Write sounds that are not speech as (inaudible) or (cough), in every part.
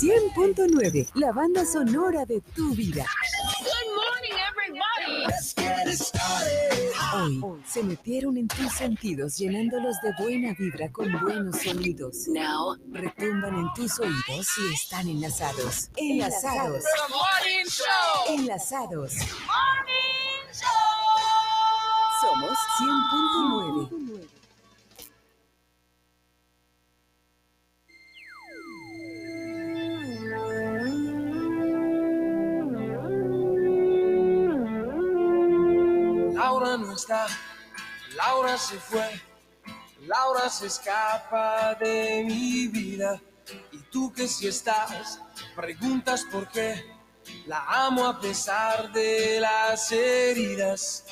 100.9, la banda sonora de tu vida. Hoy se metieron en tus sentidos llenándolos de buena vibra con buenos sonidos. Now retumban en tus oídos y están enlazados. Enlazados. Enlazados. Somos 100.9. Laura no está, Laura se fue, Laura se escapa de mi vida. Y tú que si estás, preguntas por qué. La amo a pesar de las heridas.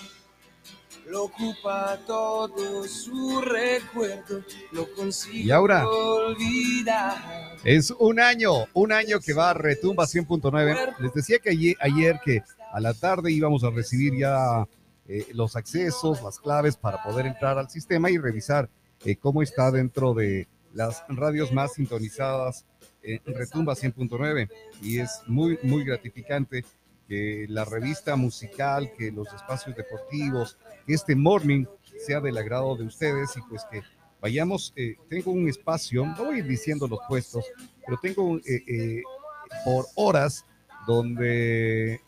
Lo ocupa todo su recuerdo, lo consigo Y ahora olvidar. es un año, un año que va a Retumba 100.9. Les decía que ayer, ayer que a la tarde íbamos a recibir ya eh, los accesos, las claves para poder entrar al sistema y revisar eh, cómo está dentro de las radios más sintonizadas en Retumba 100.9. Y es muy, muy gratificante que la revista musical, que los espacios deportivos, este morning sea del agrado de ustedes y pues que vayamos, eh, tengo un espacio, no voy a ir diciendo los puestos, pero tengo eh, eh, por horas donde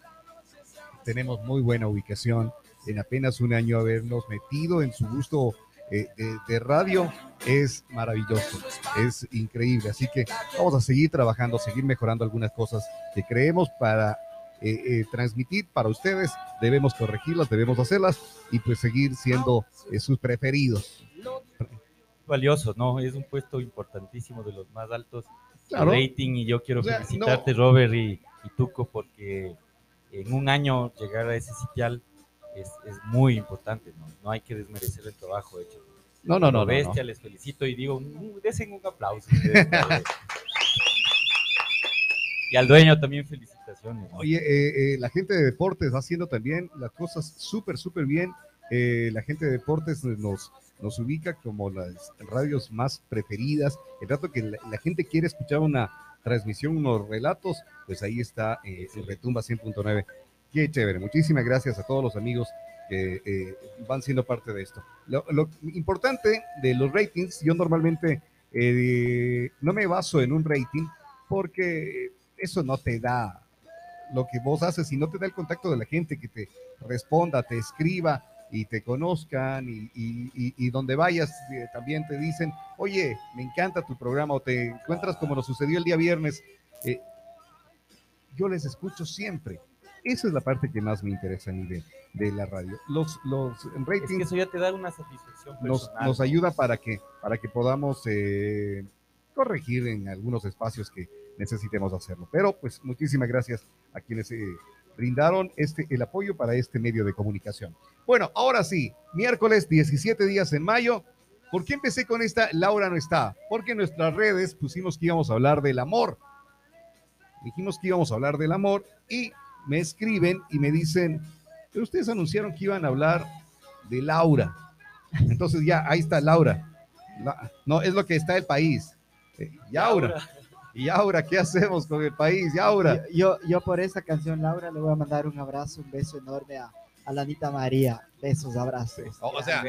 tenemos muy buena ubicación. En apenas un año habernos metido en su gusto eh, de, de radio es maravilloso, es increíble. Así que vamos a seguir trabajando, seguir mejorando algunas cosas que creemos para eh, eh, transmitir para ustedes. Debemos corregirlas, debemos hacerlas y pues seguir siendo sus preferidos. valioso, ¿no? Es un puesto importantísimo de los más altos Claro. rating y yo quiero O sea, felicitarte, Robert y, y Tuco, porque en un año llegar a ese sitial es, es muy importante, ¿no? No hay que desmerecer el trabajo hecho. No, no, no, no, Bestia, no. les felicito y digo, "Mm, desen un aplauso. (laughs) y al dueño también felicitaciones. Oye, eh, eh, la gente de deportes va haciendo también las cosas súper, súper bien. Eh, la gente de deportes nos, nos ubica como las radios más preferidas. El rato que la, la gente quiere escuchar una transmisión, unos relatos, pues ahí está eh, Retumba 100.9. Qué chévere. Muchísimas gracias a todos los amigos que eh, van siendo parte de esto. Lo, lo importante de los ratings, yo normalmente eh, no me baso en un rating porque eso no te da lo que vos haces y no te da el contacto de la gente que te responda, te escriba y te conozcan y, donde vayas eh, también te dicen, oye, me encanta tu programa o te encuentras como nos sucedió el día viernes. yo les escucho siempre. Esa es la parte que más me interesa a mí de, de la radio. Los, los Es que ratings eso ya te da una satisfacción nos, nos ayuda para que, para que podamos eh, corregir en algunos espacios que necesitemos hacerlo. Pero pues muchísimas gracias a quienes eh, brindaron este, el apoyo para este medio de comunicación. Bueno, ahora sí, miércoles 17 días en mayo. ¿Por qué empecé con esta? Laura no está. Porque en nuestras redes pusimos que íbamos a hablar del amor. Dijimos que íbamos a hablar del amor y me escriben y me dicen, pero ustedes anunciaron que iban a hablar de Laura. Entonces ya, ahí está Laura. La- no, es lo que está el país. Eh, Yaura. Y ahora, ¿qué hacemos con el país? Yaura. Yo, yo por esta canción, Laura, le voy a mandar un abrazo, un beso enorme a, a la Anita María. Besos, abrazos. O, o sea,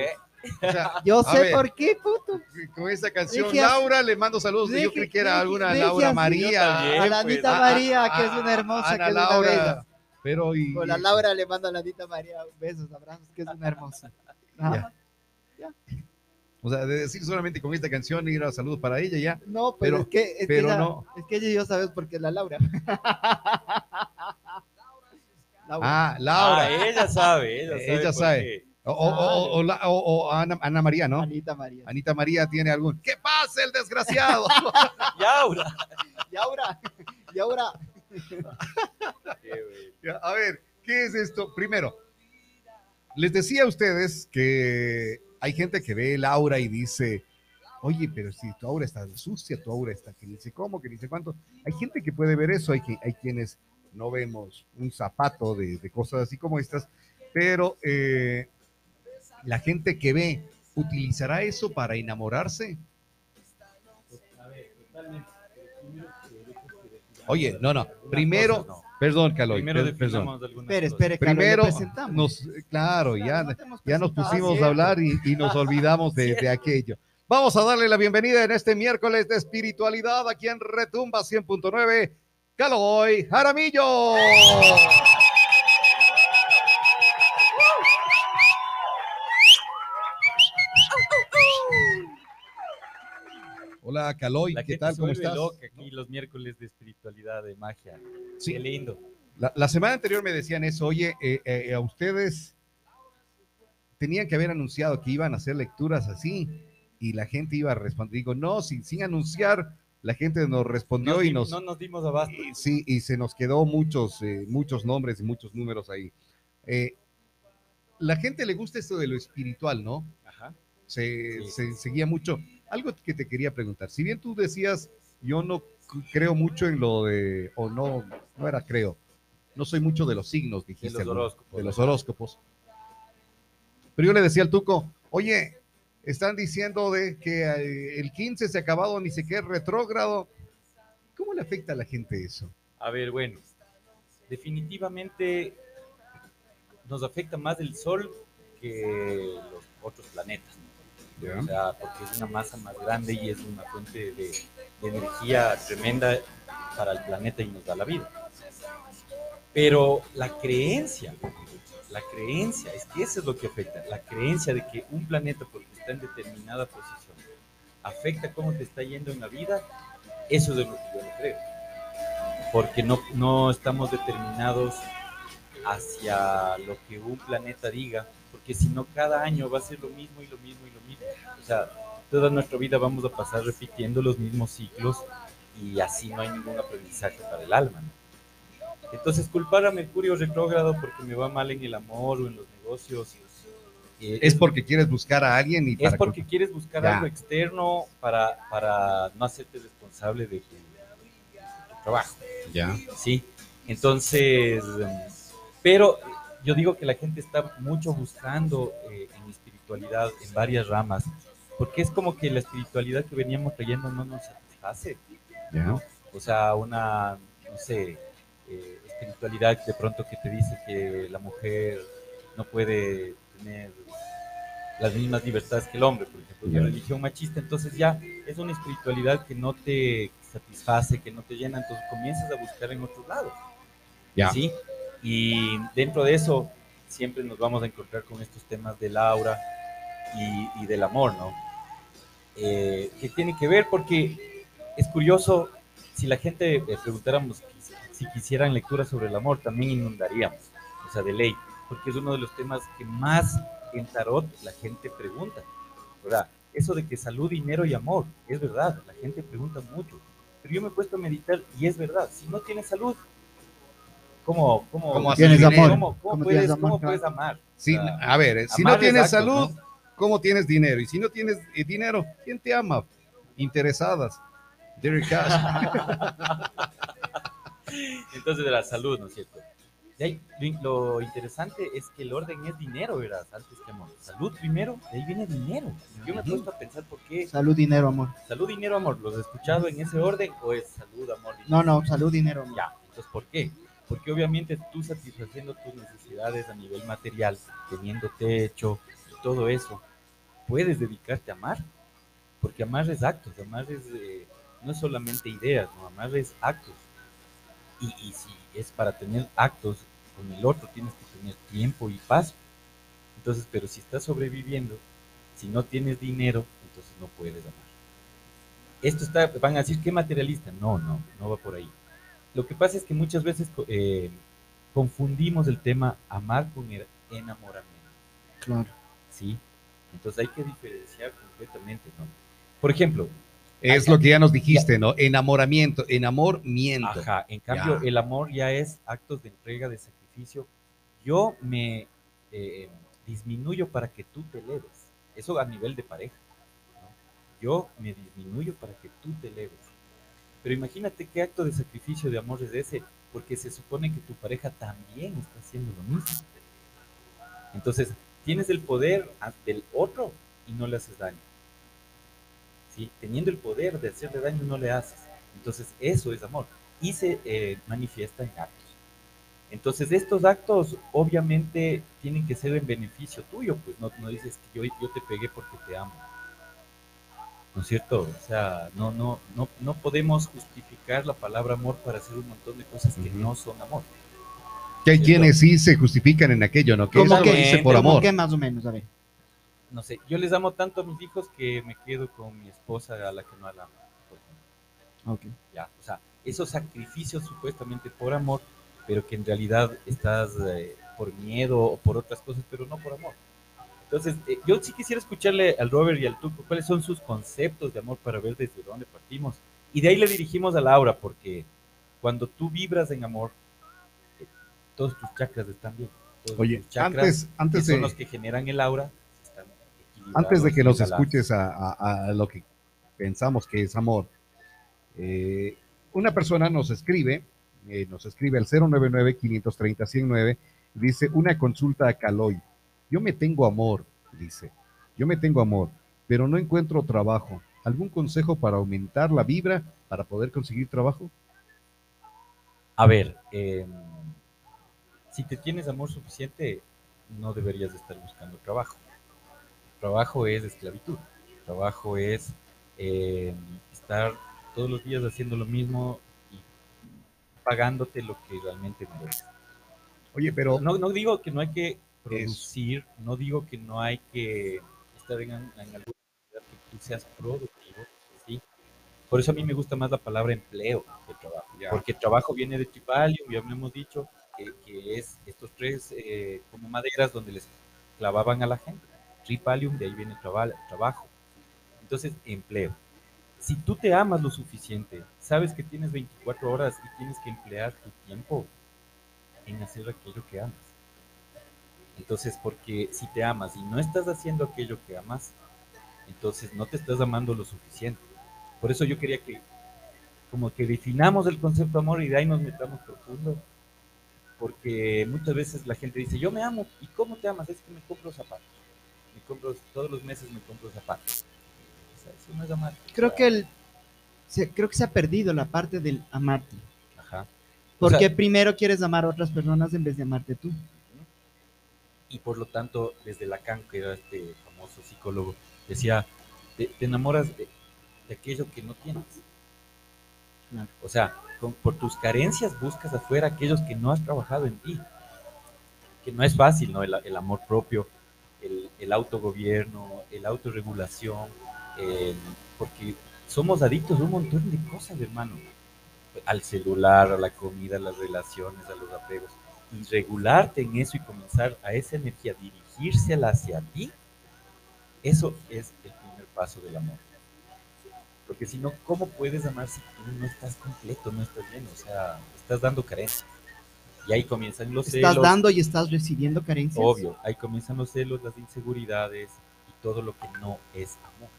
o sea, Yo sé ver, por qué, puto. Con esa canción, Dije Laura, le mando saludos. Yo creí que era dije- alguna dije Laura así, María. también. A la pues, Anita Ah, María, ah, que es una hermosa, Ana que es una Laura. bella. Pero y, Con la Laura le mando a la Anita María besos, abrazos, que es una hermosa. O sea, de decir solamente con esta canción ir a saludos para ella ya. No, Pero- pero, es que, es, pero que ella, no. es que ella y yo sabemos por qué es la Laura. Laura. Ah, Laura. Ah, ella sabe, ella sabe. Ella sabe. O, o- o- o la- o- o Ana, Ana María, ¿no? Anita María. Anita María tiene algún. ¿Qué pasa, el desgraciado? (laughs) Yaura. (laughs) Y ahora, y ahora, Qué güey. Ya, A ver, ¿qué es esto? Primero, les decía a ustedes que hay gente que ve el aura y dice, oye, pero si tu aura está sucia, tu aura está que ni sé cómo, que ni sé cuánto. Hay gente que puede ver eso, hay, que, hay quienes no vemos un zapato de, de cosas así como estas, pero eh, la gente que ve, ¿utilizará eso para enamorarse? A ver, totalmente. Oye, no, no. Primero, no. perdón, Caloy, Primero per- perdón. Espere, espere, Primero, presentamos. nos, claro, ya, No ya nos pusimos Ah, a hablar y, y nos (laughs) olvidamos de, de aquello. Vamos a darle la bienvenida en este miércoles de espiritualidad aquí en Retumba 100.9, Caloy Jaramillo. Hola, Caloy, La ¿qué gente tal? se ¿Cómo estás? loca aquí los miércoles de espiritualidad, de magia. Sí. Qué lindo. La, la semana anterior me decían eso, oye, eh, eh, a ustedes tenían que haber anunciado que iban a hacer lecturas así y la gente iba a responder. Digo, no, sin, sin anunciar, la gente nos respondió Nos y nos... No nos dimos abasto. y sí, y se nos quedó muchos, eh, muchos nombres y muchos números ahí. Eh, la gente le gusta esto de lo espiritual, ¿no? Ajá. se, Sí. se seguía mucho. Algo que te quería preguntar, si bien tú decías, yo no creo mucho en lo de, o no, no era creo, no soy mucho de los signos, dijiste. los alguna- horóscopos. De los horóscopos. Pero yo le decía al Tuco, oye, están diciendo de que eh, el 15 se ha acabado, ni qué, retrógrado. ¿Cómo le afecta a la gente eso? A ver, bueno, definitivamente nos afecta más el Sol que los otros planetas. O sea, porque es una masa más grande y es una fuente de, de energía tremenda para el planeta y nos da la vida. Pero la creencia, la creencia, es que eso es lo que afecta, la creencia de que un planeta, porque está en determinada posición, afecta cómo te está yendo en la vida, eso es de lo que yo no creo. Porque no, no estamos determinados hacia lo que un planeta diga, porque si no cada año va a ser lo mismo y lo mismo y lo mismo. Sea, toda nuestra vida vamos a pasar repitiendo los mismos ciclos y así no hay ningún aprendizaje para el alma. ¿no? Entonces, culpar a Mercurio retrógrado porque me va mal en el amor o en los negocios. eh, Es porque quieres buscar a alguien y es para porque quieres buscar Ya. algo externo para, para no hacerte responsable de tu, de tu trabajo. ya. Sí, entonces, pero yo digo que la gente está mucho buscando eh, en espiritualidad en varias ramas, porque es como que la espiritualidad que veníamos trayendo no nos satisface, o sea, una, no sé, eh, espiritualidad de pronto que te dice que la mujer no puede tener las mismas libertades que el hombre, por ejemplo, Ya. una religión machista, entonces ya es una espiritualidad que no te satisface, que no te llena, entonces comienzas a buscar en otros lados. Ya. ¿sí? Y dentro de eso siempre nos vamos a encontrar con estos temas del aura y, y del amor, ¿no? Eh, que tiene que ver porque es curioso, si la gente eh, preguntáramos si quisieran lecturas sobre el amor, también inundaríamos, o sea, de ley, porque es uno de los temas que más en tarot la gente pregunta, ¿verdad? Eso de que salud, dinero y amor, es verdad, la gente pregunta mucho, pero yo me he puesto a meditar y es verdad, si no tienes salud, ¿cómo, cómo, ¿Cómo Tienes amor. ¿Cómo, cómo ¿Cómo puedes, tienes amor, cómo claro. puedes amar? Sea, a ver, eh, si no amar tienes salud, ¿no? ¿Cómo tienes dinero? Y si no tienes eh, dinero, ¿quién te ama? Interesadas. Derek Cash. (laughs) Entonces, de la salud, ¿no es cierto? De ahí, lo, interesante es que el orden es dinero, ¿verdad? Antes que amor. Salud primero, de ahí viene dinero. Yo me puesto a pensar por qué Salud, dinero, amor. salud, dinero, amor. ¿Los he escuchado en ese orden o es salud, amor, dinero? No, no, salud, dinero, amor. Ya, entonces, ¿por qué? Porque obviamente tú satisfaciendo tus necesidades a nivel material, teniendo techo y todo eso, puedes dedicarte a amar. Porque amar es actos, amar es, eh, no es solamente ideas, no, amar es actos. Y, y si es para tener actos con el otro, tienes que tener tiempo y paz. Entonces, pero si estás sobreviviendo, si no tienes dinero, entonces no puedes amar. Esto está, van a decir, ¿qué materialista? No, no, no va por ahí. Lo que pasa es que muchas veces eh, confundimos el tema amar con el enamoramiento, Claro. ¿sí? Entonces hay que diferenciar completamente, ¿no? Por ejemplo, Es lo que ya nos dijiste, ¿no? Enamoramiento, enamoramiento. Ajá, en cambio, Ya. el amor ya es actos de entrega, de sacrificio. Yo me eh, disminuyo para que tú te eleves. Eso a nivel de pareja. ¿no? Yo me disminuyo para que tú te eleves. Pero imagínate qué acto de sacrificio de amor es ese, porque se supone que tu pareja también está haciendo lo mismo. Entonces, tienes el poder ante el otro y no le haces daño. ¿Sí? Teniendo el poder de hacerle daño, no le haces. Entonces, eso es amor. Y se eh, manifiesta en actos. Entonces, estos actos obviamente tienen que ser en beneficio tuyo, pues no, no dices que yo, yo te pegué porque te amo. ¿No es cierto? O sea, no, no, no, no podemos justificar la palabra amor para hacer un montón de cosas que no son amor. Que hay quienes sí se justifican en aquello, ¿no? Que ¿Cómo eso que? lo dice por ¿Cómo amor. que más o menos? A ver. No sé, yo les amo tanto a mis hijos que me quedo con mi esposa a la que no la amo. Ok. Ya, o sea, esos sacrificios supuestamente por amor, pero que en realidad estás eh, por miedo o por otras cosas, pero no por amor. Entonces, eh, yo sí quisiera escucharle al Robert y al Tuco cuáles son sus conceptos de amor para ver desde dónde partimos. Y de ahí le dirigimos a Laura, porque cuando tú vibras en amor, todos tus chakras están bien. Todos Oye, tus chakras, antes, antes que son de, los que generan el aura, están antes de que nos escuches a, a- a lo que pensamos que es amor, eh, una persona nos escribe, eh, nos escribe al 099-530-109, dice, una consulta a Caloy. Yo me tengo amor, dice, yo me tengo amor, pero no encuentro trabajo. ¿Algún consejo para aumentar la vibra para poder conseguir trabajo? A ver, eh, si te tienes amor suficiente, no deberías de estar buscando trabajo. Trabajo es esclavitud. Trabajo es eh, estar todos los días haciendo lo mismo y pagándote lo que realmente mereces. Oye, pero No, no digo que no hay que producir, no digo que no hay que estar en, en alguna actividad que tú seas productivo, ¿sí? Por eso a mí me gusta más la palabra empleo que trabajo, Ya. porque trabajo viene de tripalium, ya lo hemos dicho, que, es estos tres eh, como maderas donde les clavaban a la gente. Tripalium, de ahí viene traba- trabajo. Entonces, empleo. Si tú te amas lo suficiente, sabes que tienes 24 horas y tienes que emplear tu tiempo en hacer aquello que amas. Entonces, porque si te amas y no estás haciendo aquello que amas, entonces no te estás amando lo suficiente. Por eso yo quería que como que definamos el concepto amor y de ahí nos metamos profundo. Porque muchas veces la gente dice, yo me amo, ¿y cómo te amas? Es que me compro zapatos. Me compro, todos los meses me compro zapatos. O sea, eso no es amar. Creo que el, se, creo que se ha perdido la parte del amarte. Ajá. O Porque sea- primero quieres amar a otras personas en vez de amarte tú. y por lo tanto desde Lacan, que era este famoso psicólogo, decía, te, te enamoras de, de aquello que no tienes. Claro. O sea, con- por tus carencias buscas afuera aquellos que no has trabajado en ti. Que no es fácil, ¿no? El, el amor propio, el, el autogobierno, el autorregulación, eh, porque somos adictos a un montón de cosas, hermano. Al celular, a la comida, a las relaciones, a los apegos. Y regularte en eso y comenzar a esa energía, dirigirse hacia ti, eso es el primer paso del amor. Porque si no, ¿cómo puedes amar si tú no estás completo, no estás bien? O sea, estás dando carencia. Y ahí comienzan los Estás celos. dando y estás recibiendo carencias. Obvio, ahí comienzan los celos, las inseguridades y todo lo que no es amor.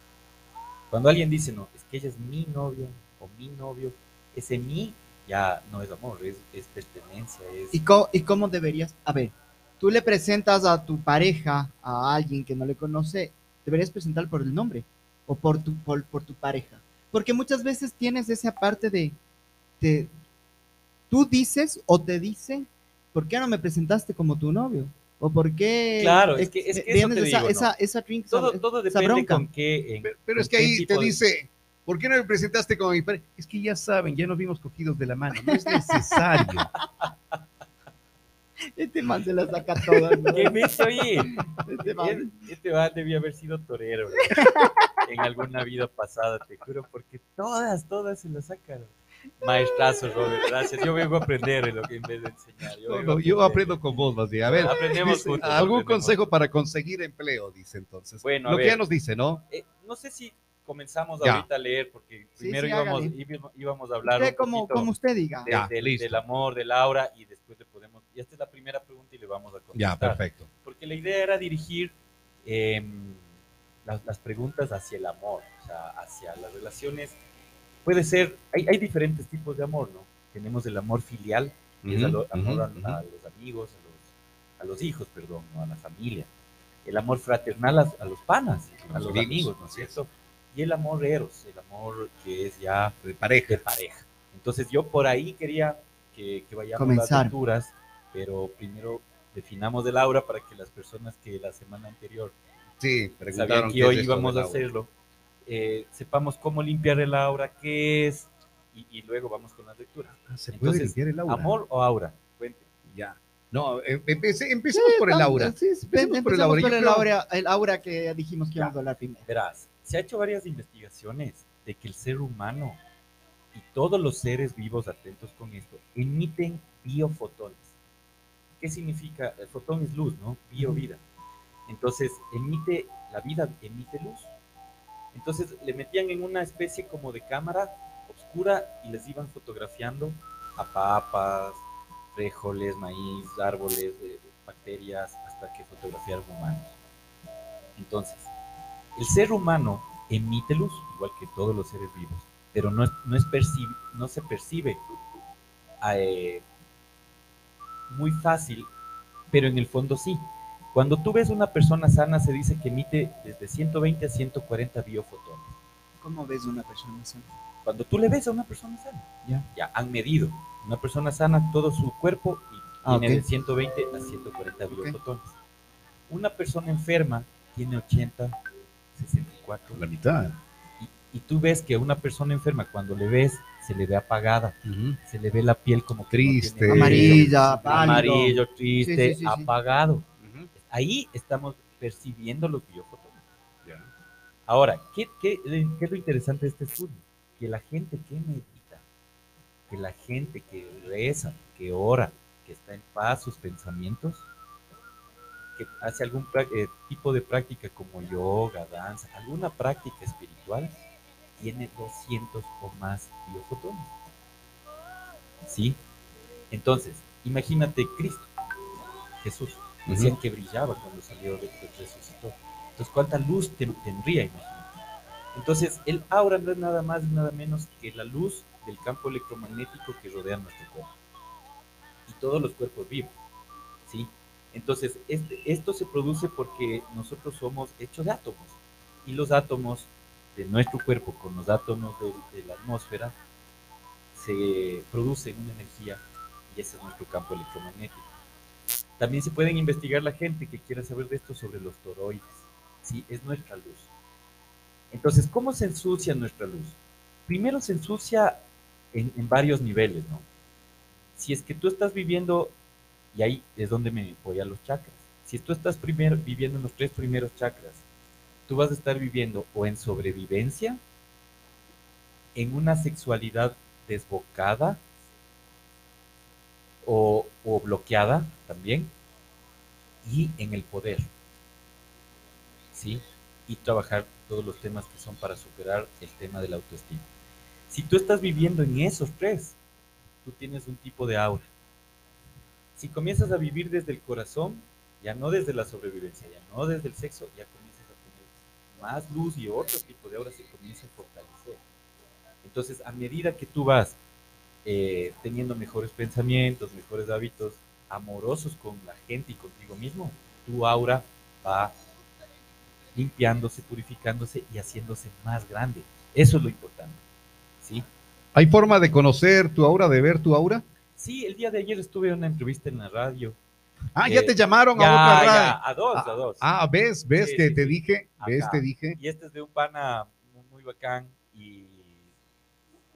Cuando alguien dice, no, es que ella es mi novia o mi novio, ese mi ya no es amor, es, es pertenencia, es... ¿Y cómo, ¿Y cómo deberías? A ver, tú le presentas a tu pareja, a alguien que no le conoce, deberías presentar por el nombre o por tu, por, por tu pareja. Porque muchas veces tienes esa parte de, de- tú dices o te dicen, ¿por qué no me presentaste como tu novio? ¿O por qué? Claro, es que- es que eso tienes te esa, digo, ¿no? esa, esa drink, todo, esa- todo esa depende bronca. con qué... en- Pero, pero es que ahí te de- dice, ¿por qué no me presentaste como mi padre? Es que ya saben, ya nos vimos cogidos de la mano, no es necesario. (laughs) Este man se la saca todas. ¿no? ¿Qué ves, oye? Este man- Este man debía haber sido torero. (laughs) en alguna vida pasada, te juro, porque todas, todas se lo sacaron. Maestrazo, Robert, gracias. Yo vengo a aprender en lo que en vez de enseñar. Yo, No, no, yo aprendo con vos, más bien. A ver, Aprendemos dice, juntos, ¿algún aprendemos. consejo para conseguir empleo? Dice entonces. Bueno, a Lo que ver. ya nos dice, ¿no? Eh, no sé si comenzamos Ya. ahorita a leer, porque Sí, primero sí, íbamos, hágale. íbamos, íbamos a hablar Usted un como, poquito como usted diga. de- Ya, del, amor, de Laura, y después le podemos... Y esta es la primera pregunta y le vamos a contestar. Ya, perfecto. porque la idea era dirigir eh, las, las preguntas hacia el amor, o sea, hacia las relaciones. Puede ser, hay, hay diferentes tipos de amor, ¿no? Tenemos el amor filial, que es a lo- amor a, a los amigos, a los, a los hijos, perdón, ¿no? a la familia. El amor fraternal a, a los panas, a los los amigos, amigos, ¿no es cierto? y el amor eros, el amor que es ya De pareja. de pareja. Entonces yo por ahí quería que, que vayamos Comenzar. las lecturas, pero primero definamos el aura para que las personas que la semana anterior Sí, sabían preguntaron que hoy íbamos a hacerlo, eh, sepamos cómo limpiar el aura, qué es, y, y luego vamos con las lecturas. Ah, ¿Se puede Entonces, limpiar el aura? ¿Amor o aura? Cuente. Ya. No, em- empecé, empecemos por el aura. Sí, sí, Empecemos por el empecemos aura. por el creo- aura, el aura que dijimos que íbamos a hablar primero. Verás, se ha hecho varias investigaciones de que el ser humano y todos los seres vivos atentos con esto emiten biofotones. ¿Qué significa? El fotón es luz, ¿no? Bio vida. Entonces, emite, la vida emite luz. Entonces, le metían en una especie como de cámara oscura y les iban fotografiando a papas, frijoles, maíz, árboles, bacterias, hasta que fotografiaron humanos. Entonces, el ser humano emite luz, igual que todos los seres vivos, pero no, es- no, es perci- no se percibe eh, muy fácil, pero en el fondo sí. Cuando tú ves una persona sana, se dice que emite desde 120 a 140 biofotones. ¿Cómo ves una persona sana? Cuando tú le ves a una persona sana, Ya. ya han medido. Una persona sana, todo su cuerpo y Ah, tiene ok. de 120 a 140 biofotones. Una persona enferma tiene 80, 64. La mitad. Y, y tú ves que a una persona enferma, cuando le ves, se le ve apagada, se le ve la piel como que no Triste. tiene- Amarilla, pálido. amarillo, triste, Sí, sí, sí, sí. apagado. Ahí estamos percibiendo los biofotones. Ahora, ¿qué, qué, qué es lo interesante de este estudio? Que la gente que medita, que la gente que reza, que ora, que está en paz sus pensamientos, que hace algún eh, tipo de práctica como yoga, danza, alguna práctica espiritual, tiene 200 o más biofotones. ¿Sí? Entonces, imagínate Cristo, Jesús, decían que brillaba cuando salió de, de resucitó. Entonces, ¿cuánta luz ten- tendría? Imagínate. Entonces, el aura no es nada más y nada menos que la luz del campo electromagnético que rodea nuestro cuerpo. Y todos los cuerpos vivos. ¿Sí? Entonces, este, esto se produce porque nosotros somos hechos de átomos. Y los átomos de nuestro cuerpo con los átomos de, de la atmósfera se producen una energía y ese es nuestro campo electromagnético. También se pueden investigar la gente que quiera saber de esto sobre los toroides. Sí, es nuestra luz. Entonces, ¿cómo se ensucia nuestra luz? Primero se ensucia en, en varios niveles, ¿no? Si es que tú estás viviendo, y ahí es donde me voy a los chakras, si tú estás primero, viviendo en los tres primeros chakras, tú vas a estar viviendo o en sobrevivencia, en una sexualidad desbocada o, bloqueada también, y en el poder. ¿Sí? Y trabajar todos los temas que son para superar el tema de la autoestima. Si tú estás viviendo en esos tres, tú tienes un tipo de aura. Si comienzas a vivir desde el corazón, ya no desde la sobrevivencia, ya no desde el sexo, ya comienzas a tener más luz y otro tipo de aura se comienza a fortalecer. Entonces, a medida que tú vas eh, teniendo mejores pensamientos, mejores hábitos, amorosos con la gente y contigo mismo, tu aura va limpiándose, purificándose y haciéndose más grande. Eso es lo importante. ¿sí? ¿Hay forma de conocer tu aura, de ver tu aura? Sí, el día de ayer estuve en una entrevista en la radio. Ah, ya Eh, te llamaron a Ya, otra radio. ya, a dos, a dos. Ah, ves, ves Sí, que sí, te sí. dije, ves, Ajá. te dije. Y este es de un pana muy, muy bacán y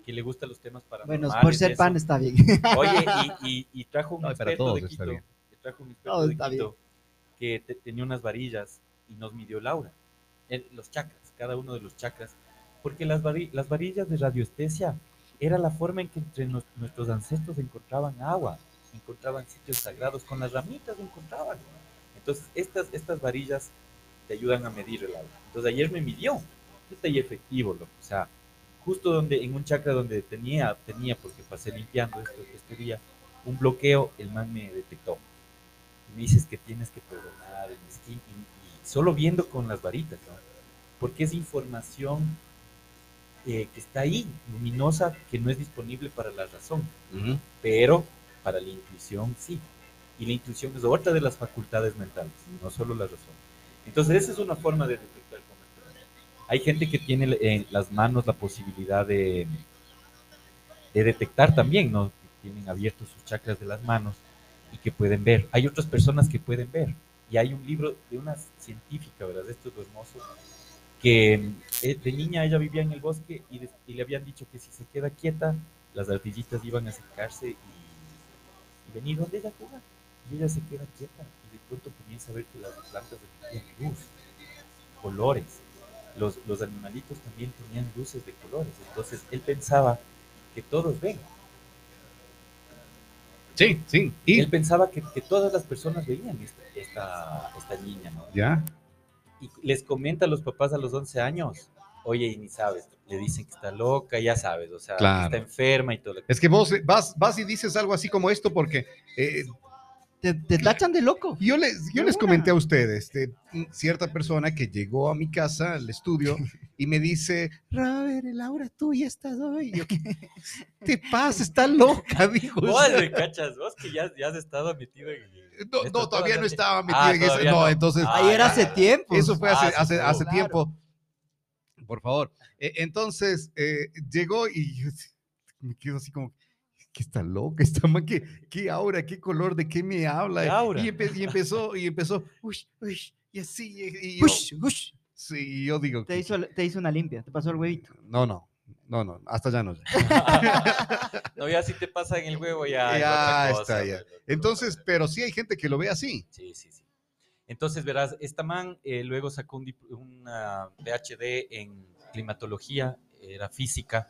que le gustan los temas paranormales. Bueno, por ser pan está bien. Oye, y, y- y (laughs) trajo un No, para experto todos de está Quito, bien. que trajo un experto Todo de está Quito que te- tenía unas varillas y nos midió el aura, el- los chakras, cada uno de los chakras, porque las, vari- las varillas de radioestesia era la forma en que entre nos- nuestros ancestros encontraban agua, encontraban sitios sagrados, con las ramitas encontraban. Entonces, estas, estas varillas te ayudan a medir el aura. Entonces, ayer me midió, está ahí efectivo, loco. o sea, justo donde, en un chakra donde tenía, tenía porque pasé limpiando esto, este día, un bloqueo, el man me detectó. Y me dices que tienes que perdonar y, y solo viendo con las varitas, ¿no? Porque es información eh, que está ahí, luminosa, que no es disponible para la razón, pero para la intuición sí. Y la intuición es otra de las facultades mentales, no solo la razón. Entonces, esa es una forma de detectar. Hay gente que tiene en las manos la posibilidad de, de detectar también, ¿no? Que tienen abiertos sus chakras de las manos y que pueden ver. Hay otras personas que pueden ver. Y hay un libro de una científica, ¿verdad? Esto es lo hermoso, que eh, de niña ella vivía en el bosque y, y, le habían dicho que si se queda quieta, las ardillitas iban a acercarse y, y venir donde ella juega. Y ella se queda quieta y de pronto comienza a ver que las plantas emitían luz, colores. Los, los animalitos también tenían luces de colores. Entonces él pensaba que todos ven. Sí, sí. Y él pensaba que, que todas las personas veían esta, esta, esta niña, ¿no? Ya. Y les comenta a los papás a los 11 años, oye, y ni sabes, le dicen que está loca, ya sabes, o sea, Claro. está enferma y todo. Es que vos vas, vas y dices algo así como esto porque eh, Te, te tachan de loco. yo les, yo les comenté a ustedes de cierta persona que llegó a mi casa, al estudio, (laughs) y me dice, Robert, Laura, tú ya estás hoy. Yo, ¿qué te pasa? Está loca, (laughs) dijo. Vos le cachas, vos que ya, ya has estado metido en... No, no, todavía no estaba metido Ah, en eso. No, no. entonces, Ah, Ayer ya. hace tiempo. eso fue hace, Ah, sí, hace, claro. hace tiempo. Por favor. Eh, entonces, eh, llegó y yo me quedo así como, ¿qué está loca? Esta man, ¿qué, qué aura? ¿Qué color? ¿De qué me habla? ¿Qué? Y, empe- y empezó, y empezó, uy, uy, y así. Y, yo, Ush, ush. sí, yo digo, Te hizo, te hizo una limpia, te pasó el huevito. no, no, no, no, hasta ya no. (laughs) no, ya si te pasa en el huevo, ya. Ya está, ya. pues. Entonces, pero sí hay gente que lo ve así. Sí, sí, sí. Entonces, verás, esta man eh, luego sacó un una PhD en climatología, era física,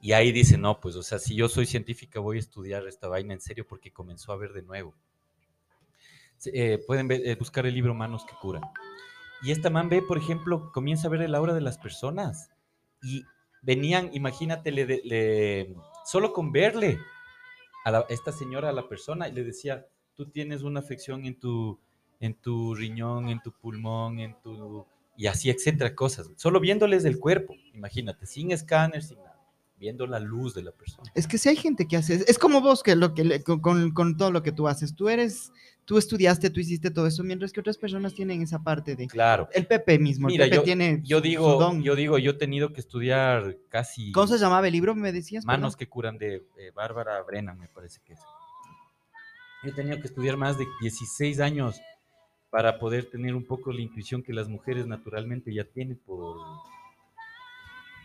y ahí dice, no, pues, o sea, si yo soy científica, voy a estudiar esta vaina en serio porque comenzó a ver de nuevo. Eh, pueden eh, buscar el libro Manos que curan. Y esta man ve, por ejemplo, comienza a ver el aura de las personas. Y venían, imagínate, solo con verle a esta señora, a la persona, y le decía, tú tienes una afección en tu, en tu riñón, en tu pulmón, en tu... Y así, etcétera, cosas. Solo viéndoles el cuerpo, imagínate, sin escáner, sin nada. Viendo la luz de la persona. Es que si hay gente que hace, es como vos que lo que con, con- todo lo que tú haces, tú eres, tú estudiaste, tú hiciste todo eso, mientras que otras personas tienen esa parte de, Claro. el Pepe mismo, el Mira, Pepe yo, tiene yo digo, don. yo digo, yo he tenido que estudiar casi ¿Cómo se llamaba el libro? Me decías. Manos perdón? que curan de eh, Bárbara Brennan, me parece que es. Yo he tenido que estudiar más de 16 años para poder tener un poco la intuición que las mujeres naturalmente ya tienen por-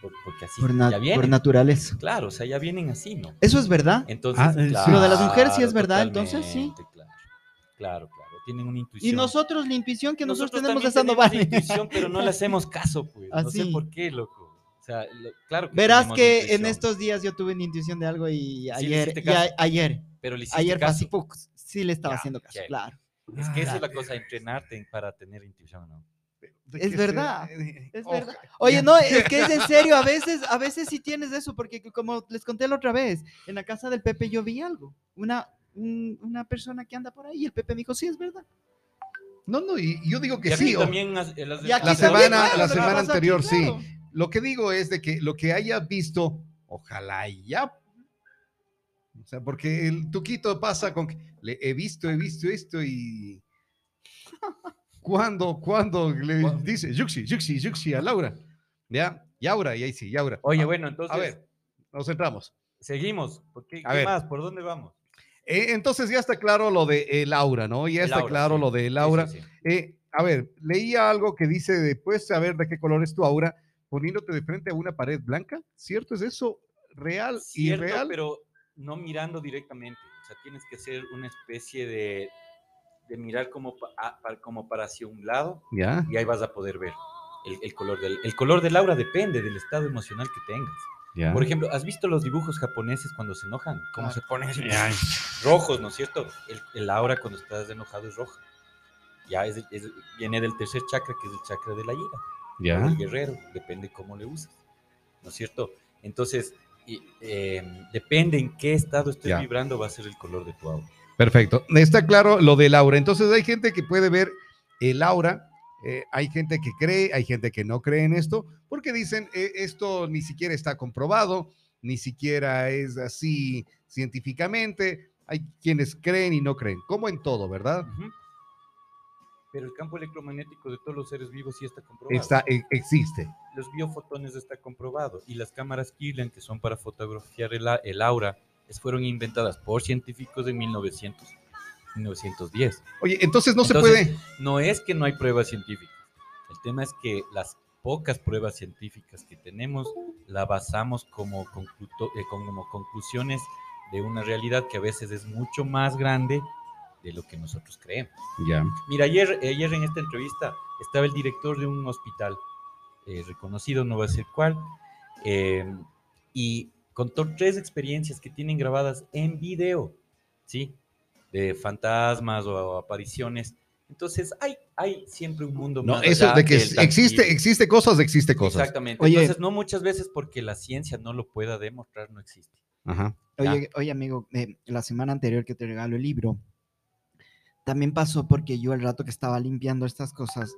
porque así por, ya por vienen. naturaleza. Claro, o sea, ya vienen así, ¿no? Eso es verdad. Entonces, Ah, eh, claro, Lo de las mujeres sí es verdad, entonces, sí. Claro, claro, claro. Tienen una intuición. Y nosotros, la intuición que nosotros, tenemos tenemos vale. intuición, pero no le hacemos caso, pues. No sé por qué, loco. O sea, lo- claro que Verás que en estos días yo tuve una intuición de algo y ayer, y a- ayer, pero le ayer caso. ¡puc! sí le estaba Ya, haciendo caso, claro. Es que esa es la cosa, entrenarte en- para tener intuición, ¿no? Es verdad, se- es Oja- verdad. (laughs) Oye, no, es que es en (laughs) serio, a veces, a veces sí tienes eso, porque como les conté la otra vez, en la casa del Pepe yo vi algo, una, un- una persona que anda por ahí, y el Pepe me dijo, sí, es verdad. No, no, y yo digo que Y aquí sí. o- también eh, las- Y aquí La también, semana- claro, la semana aquí, anterior, sí. Lo que digo es de que lo que haya visto, ojalá ya. O sea, porque el tuquito pasa con que le he visto, he visto esto y. (laughs) ¿Cuándo, cuándo le ¿Cuándo? dice Yuxi, Yuxi, Yuxi a Laura? ¿Ya? Y ahora, y ahí sí, y ahora. Oye, Ah, bueno, entonces, A ver, nos centramos. seguimos. ¿Por qué, qué más? ¿Por dónde vamos? Eh, entonces ya está claro lo de eh, Laura, ¿no? Ya está claro sí. lo de Laura. sí, sí. Eh, a ver, leía algo que dice después saber de qué color es tu aura, poniéndote de frente a una pared blanca. ¿Cierto? ¿Es eso real y real? pero no mirando directamente. O sea, tienes que hacer una especie de, de mirar como, pa- a- como para hacia un lado Ya. y ahí vas a poder ver el, el color del el color del aura depende del estado emocional que tengas. ya. Por ejemplo, ¿has visto los dibujos japoneses cuando se enojan? ¿Cómo Claro. se ponen (laughs) rojos, ¿no es cierto? El, el aura cuando estás enojado es roja. Ya es, es- viene del tercer chakra, que es el chakra de la ira. ya. del guerrero, depende cómo le usas, ¿no es cierto? Entonces, y, eh, depende en qué estado estés Ya. vibrando, va a ser el color de tu aura. Perfecto. Está claro lo del aura. Entonces hay gente que puede ver el aura. eh, hay gente que cree, hay gente que no cree en esto, porque dicen eh, esto ni siquiera está comprobado, ni siquiera es así científicamente. Hay quienes creen y no creen, como en todo, ¿verdad? Pero el campo electromagnético de todos los seres vivos sí está comprobado. Está, e- existe. Los biofotones está comprobado. Y las cámaras Kirlian, que son para fotografiar el, aura, fueron inventadas por científicos en 1900, 1910. Oye, entonces no Entonces- se puede. No es que no hay pruebas científicas. El tema es que las pocas pruebas científicas que tenemos la basamos como, concluto- eh, como conclusiones de una realidad que a veces es mucho más grande de lo que nosotros creemos. Ya. Mira, ayer, ayer en esta entrevista estaba el director de un hospital eh, reconocido, no voy a decir cuál, eh, y contó tres experiencias que tienen grabadas en video, ¿sí? De fantasmas o apariciones. Entonces, hay, hay siempre un mundo No, más eso allá de que existe, existe cosas, existe cosas. Exactamente. Oye. Entonces, no muchas veces porque la ciencia no lo pueda demostrar, no existe. Ajá. Oye, oye, amigo, eh, la semana anterior que te regalo el libro, también pasó porque yo el rato que estaba limpiando estas cosas,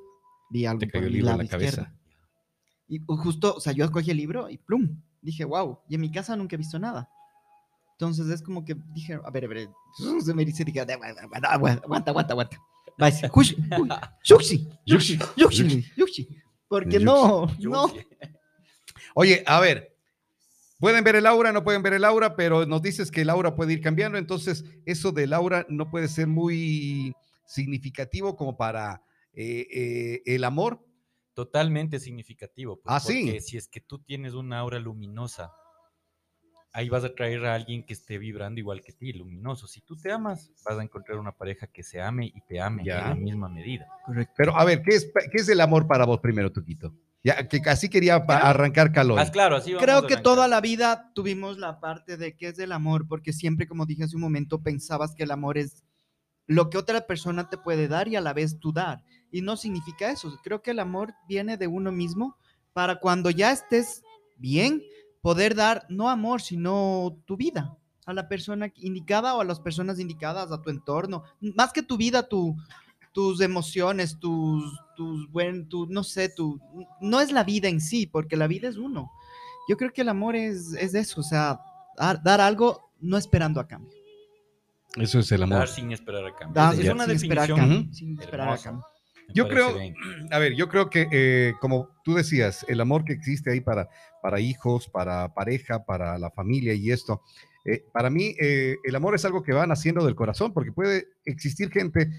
vi algo Te por cayó el mi libro en la cabeza. izquierdo. Y justo, o sea, yo escogí el libro y plum, dije, wow, y en mi casa nunca he visto nada. Entonces es como que dije, a ver, a ver, (laughs) se me dice, dije, aguanta, aguanta, aguanta, aguanta. Va a decir, "Jushi, uy, (laughs) Yuxi, Yuxi, Yuxi, Yuxi. Porque no, no. Oye, a ver, pueden ver el aura, no pueden ver el aura, pero nos dices que el aura puede ir cambiando, entonces eso del aura no puede ser muy significativo como para eh, eh, el amor. Totalmente significativo. pues, Ah, sí. Porque si es que tú tienes una aura luminosa, ahí vas a traer a alguien que esté vibrando igual que ti, luminoso. Si tú te amas, vas a encontrar una pareja que se ame y te ame Ya. en la misma medida. Correcto. Pero a ver, ¿qué es, qué es el amor para vos primero, Tuquito? Ya que casi quería arrancar calor. Haz claro, así vamos Creo a que arrancar. toda la vida tuvimos la parte de qué es el amor, porque siempre, como dije hace un momento, pensabas que el amor es lo que otra persona te puede dar y a la vez tú dar. Y no significa eso. Creo que el amor viene de uno mismo para cuando ya estés bien, poder dar no amor, sino tu vida a la persona indicada o a las personas indicadas, a tu entorno. Más que tu vida, tu, tus emociones, tus, tus buen, tu, no sé, tu, no es la vida en sí, porque la vida es uno. Yo creo que el amor es, es eso, o sea, dar, dar algo no esperando a cambio. Eso es el amor. Dar sin esperar a cambio. Dar es sin una sin esperar a definición. cambio, sin esperar a cambio. Yo creo- bien. A ver, yo creo que, eh, como tú decías, el amor que existe ahí para, para hijos, para pareja, para la familia y esto, eh, para mí eh, el amor es algo que va naciendo del corazón, porque puede existir gente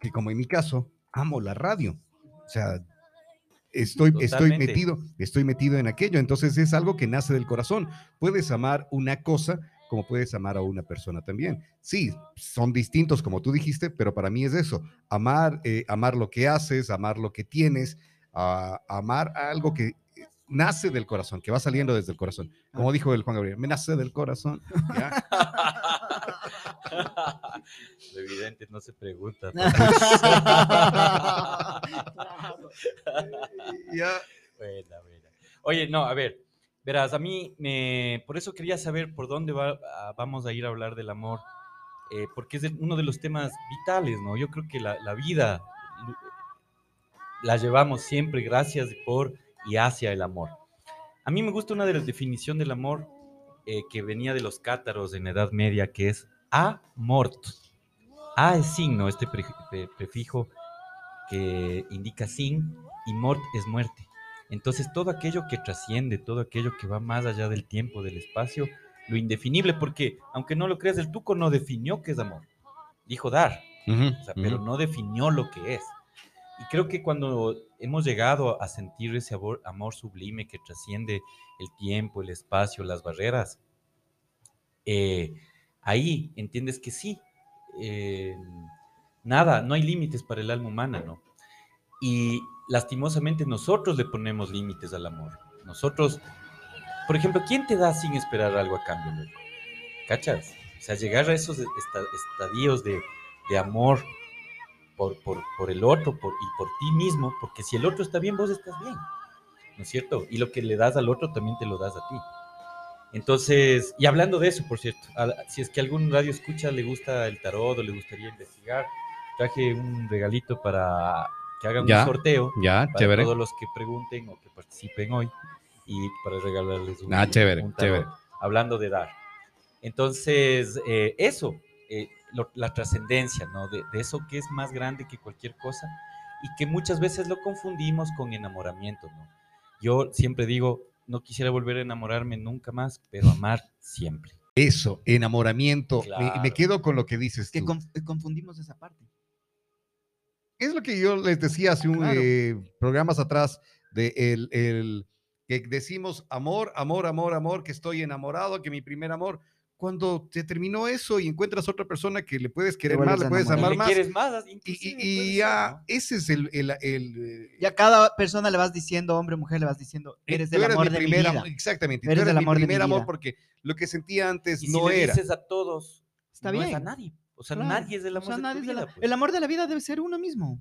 que, como en mi caso, amo la radio. O sea, estoy, estoy metido, estoy metido en aquello. Entonces es algo que nace del corazón. Puedes amar una cosa como puedes amar a una persona también. Sí, son distintos, como tú dijiste, pero para mí es eso, amar, eh, amar lo que haces, amar lo que tienes, a- amar algo que eh, nace del corazón, que va saliendo desde el corazón. Como dijo el Juan Gabriel, me nace del corazón. ¿ya? (laughs) Lo evidente no se pregunta. (laughs) (laughs) Ya. Buena, buena. Oye, no, a ver, verás, a mí, me, por eso quería saber por dónde va, a- vamos a ir a hablar del amor, eh, porque es uno de los temas vitales, ¿no? Yo creo que la, vida lu- la llevamos siempre gracias por y hacia el amor. A mí me gusta una de las definiciones del amor eh, que venía de los cátaros en la Edad Media, que es amort. A es signo, este pre- pre- prefijo que indica sin, y mort es muerte. Entonces todo aquello que trasciende, todo aquello que va más allá del tiempo, del espacio, lo indefinible, porque aunque no lo creas, el Tuco no definió qué es amor. Dijo dar, o sea, pero no definió lo que es. Y creo que cuando hemos llegado a sentir ese amor, amor sublime que trasciende el tiempo, el espacio, las barreras, eh, ahí entiendes que sí, eh, nada, no hay límites para el alma humana, ¿no? Y lastimosamente nosotros le ponemos límites al amor. Nosotros, por ejemplo, ¿quién te da sin esperar algo a cambio, loco? ¿Cachas? O sea, llegar a esos esta- estadios de, de amor por, por, por el otro y por ti mismo, porque si el otro está bien, vos estás bien, ¿no es cierto? Y lo que le das al otro también te lo das a ti. Entonces, y hablando de eso, por cierto, si es que algún radio escucha, le gusta el tarot o le gustaría investigar, traje un regalito para que hagan Ya. un sorteo Ya, para chévere. todos los que pregunten o que participen hoy y para regalarles un, Ah, chévere, un tarot, chévere. hablando de dar. Entonces, eh, eso, eh, lo- la trascendencia, ¿no? De, de eso que es más grande que cualquier cosa y que muchas veces lo confundimos con enamoramiento, ¿no? Yo siempre digo, no quisiera volver a enamorarme nunca más, pero amar siempre. Eso, enamoramiento. Me- Me, Claro. quedo con lo que dices Que tú. conf- eh, confundimos esa parte. Es lo que yo les decía hace un Claro. eh, programas atrás de el, el- que decimos amor, amor, amor, amor, que estoy enamorado, que mi primer amor. Cuando te terminó eso y encuentras otra persona que le puedes querer más, le a puedes amar ¿Le más. quieres más? Y, ya, ¿no? ese es el, el, el, eh, Y a cada persona le vas diciendo, hombre o mujer, le vas diciendo, eres tú el eres amor mi de mi primer vida. amor, exactamente. Eres tú eres el mi amor de mi primer amor vida. porque lo que sentía antes Y si no le era. dices a todos, Está no bien. es a nadie. O sea, Claro. nadie es el O amor sea, de nadie tu es de la- vida, pues. El amor de la vida debe ser uno mismo.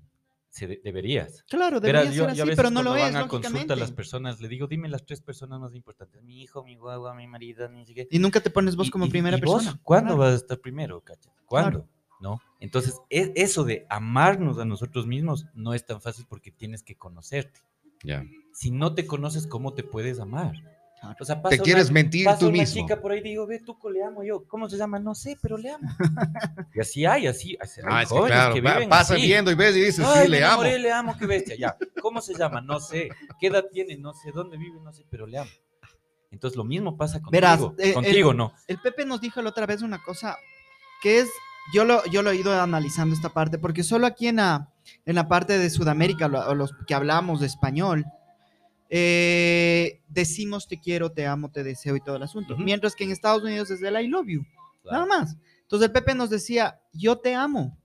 Se de- deberías. Claro, debería Verás, yo, ser yo a así, veces pero no lo cuando es, van a consulta a las personas, le digo, dime las tres personas más importantes. Mi hijo, mi guagua, mi marido, ni siquiera. Y nunca te pones vos Y- como y- primera y vos, persona. ¿Cuándo Claro. vas a estar primero, cacha? ¿Cuándo? ¿No? Entonces, e- eso de amarnos a nosotros mismos no es tan fácil porque tienes que conocerte. Ya. Si no te conoces, ¿cómo te puedes amar? Claro. O sea, Te pasa quieres una- mentir pasa tú una mismo. chica por ahí digo, ve, tú le amo yo. ¿Cómo se llama? No sé, pero le amo. (laughs) y así hay, así. así hay Ah, es que jóvenes claro, que viven pasa así. viendo y ves y dices, Ay, sí, le amo. enamoré, le amo, qué bestia. Ya. ¿Cómo se llama? No sé. ¿Qué edad tiene? No sé. ¿Dónde vive? No sé, pero le amo. Entonces lo mismo pasa contigo. Verás, eh, contigo el- no. El Pepe nos dijo la otra vez una cosa que es, yo lo, yo lo he ido analizando esta parte, porque solo aquí en la, en la parte de Sudamérica, lo- los que hablamos de español, eh, decimos te quiero, te amo, te deseo y todo el asunto. Ujú. Mientras que en Estados Unidos es el I love you, Claro. nada más. Entonces el Pepe nos decía, yo te amo.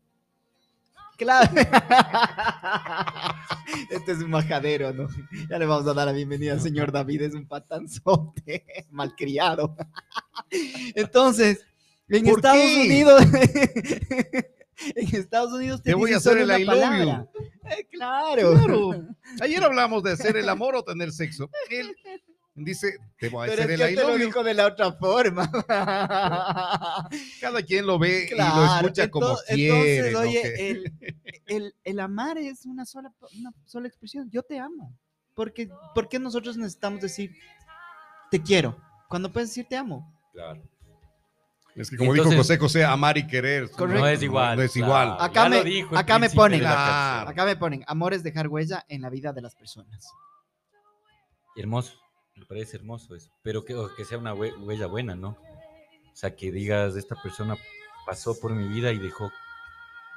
Claro. (laughs) Este es un majadero, ¿no? Ya le vamos a dar la bienvenida al señor David, es un patanzote, (laughs) malcriado. (laughs) Entonces, en ¿Por Estados qué? Unidos, (laughs) en Estados Unidos te, Te voy a hacer el I love you. Eh, claro. Claro. (laughs) Ayer hablamos de hacer el amor o tener sexo. Él dice, te voy a Pero hacer es el I te lo love you. dijo de la otra forma. Cada quien lo ve y lo Claro, escucha como ento- quiere. Entonces, ¿no? oye, Que- el, el- el amar es una sola, una sola expresión. Yo te amo. Porque, ¿Por qué nosotros necesitamos decir te quiero? Cuando puedes decir te amo. Claro. Es que como Entonces- dijo José José, amar y querer. Correcto. No es igual. No es claro. igual. Acá me- dijo acá me ponen. Claro. Acá me ponen, amor es dejar huella en la vida de las personas. Hermoso. Me parece hermoso eso. Pero que, que sea una hue- huella buena, ¿no? O sea, que digas, esta persona pasó por mi vida y dejó.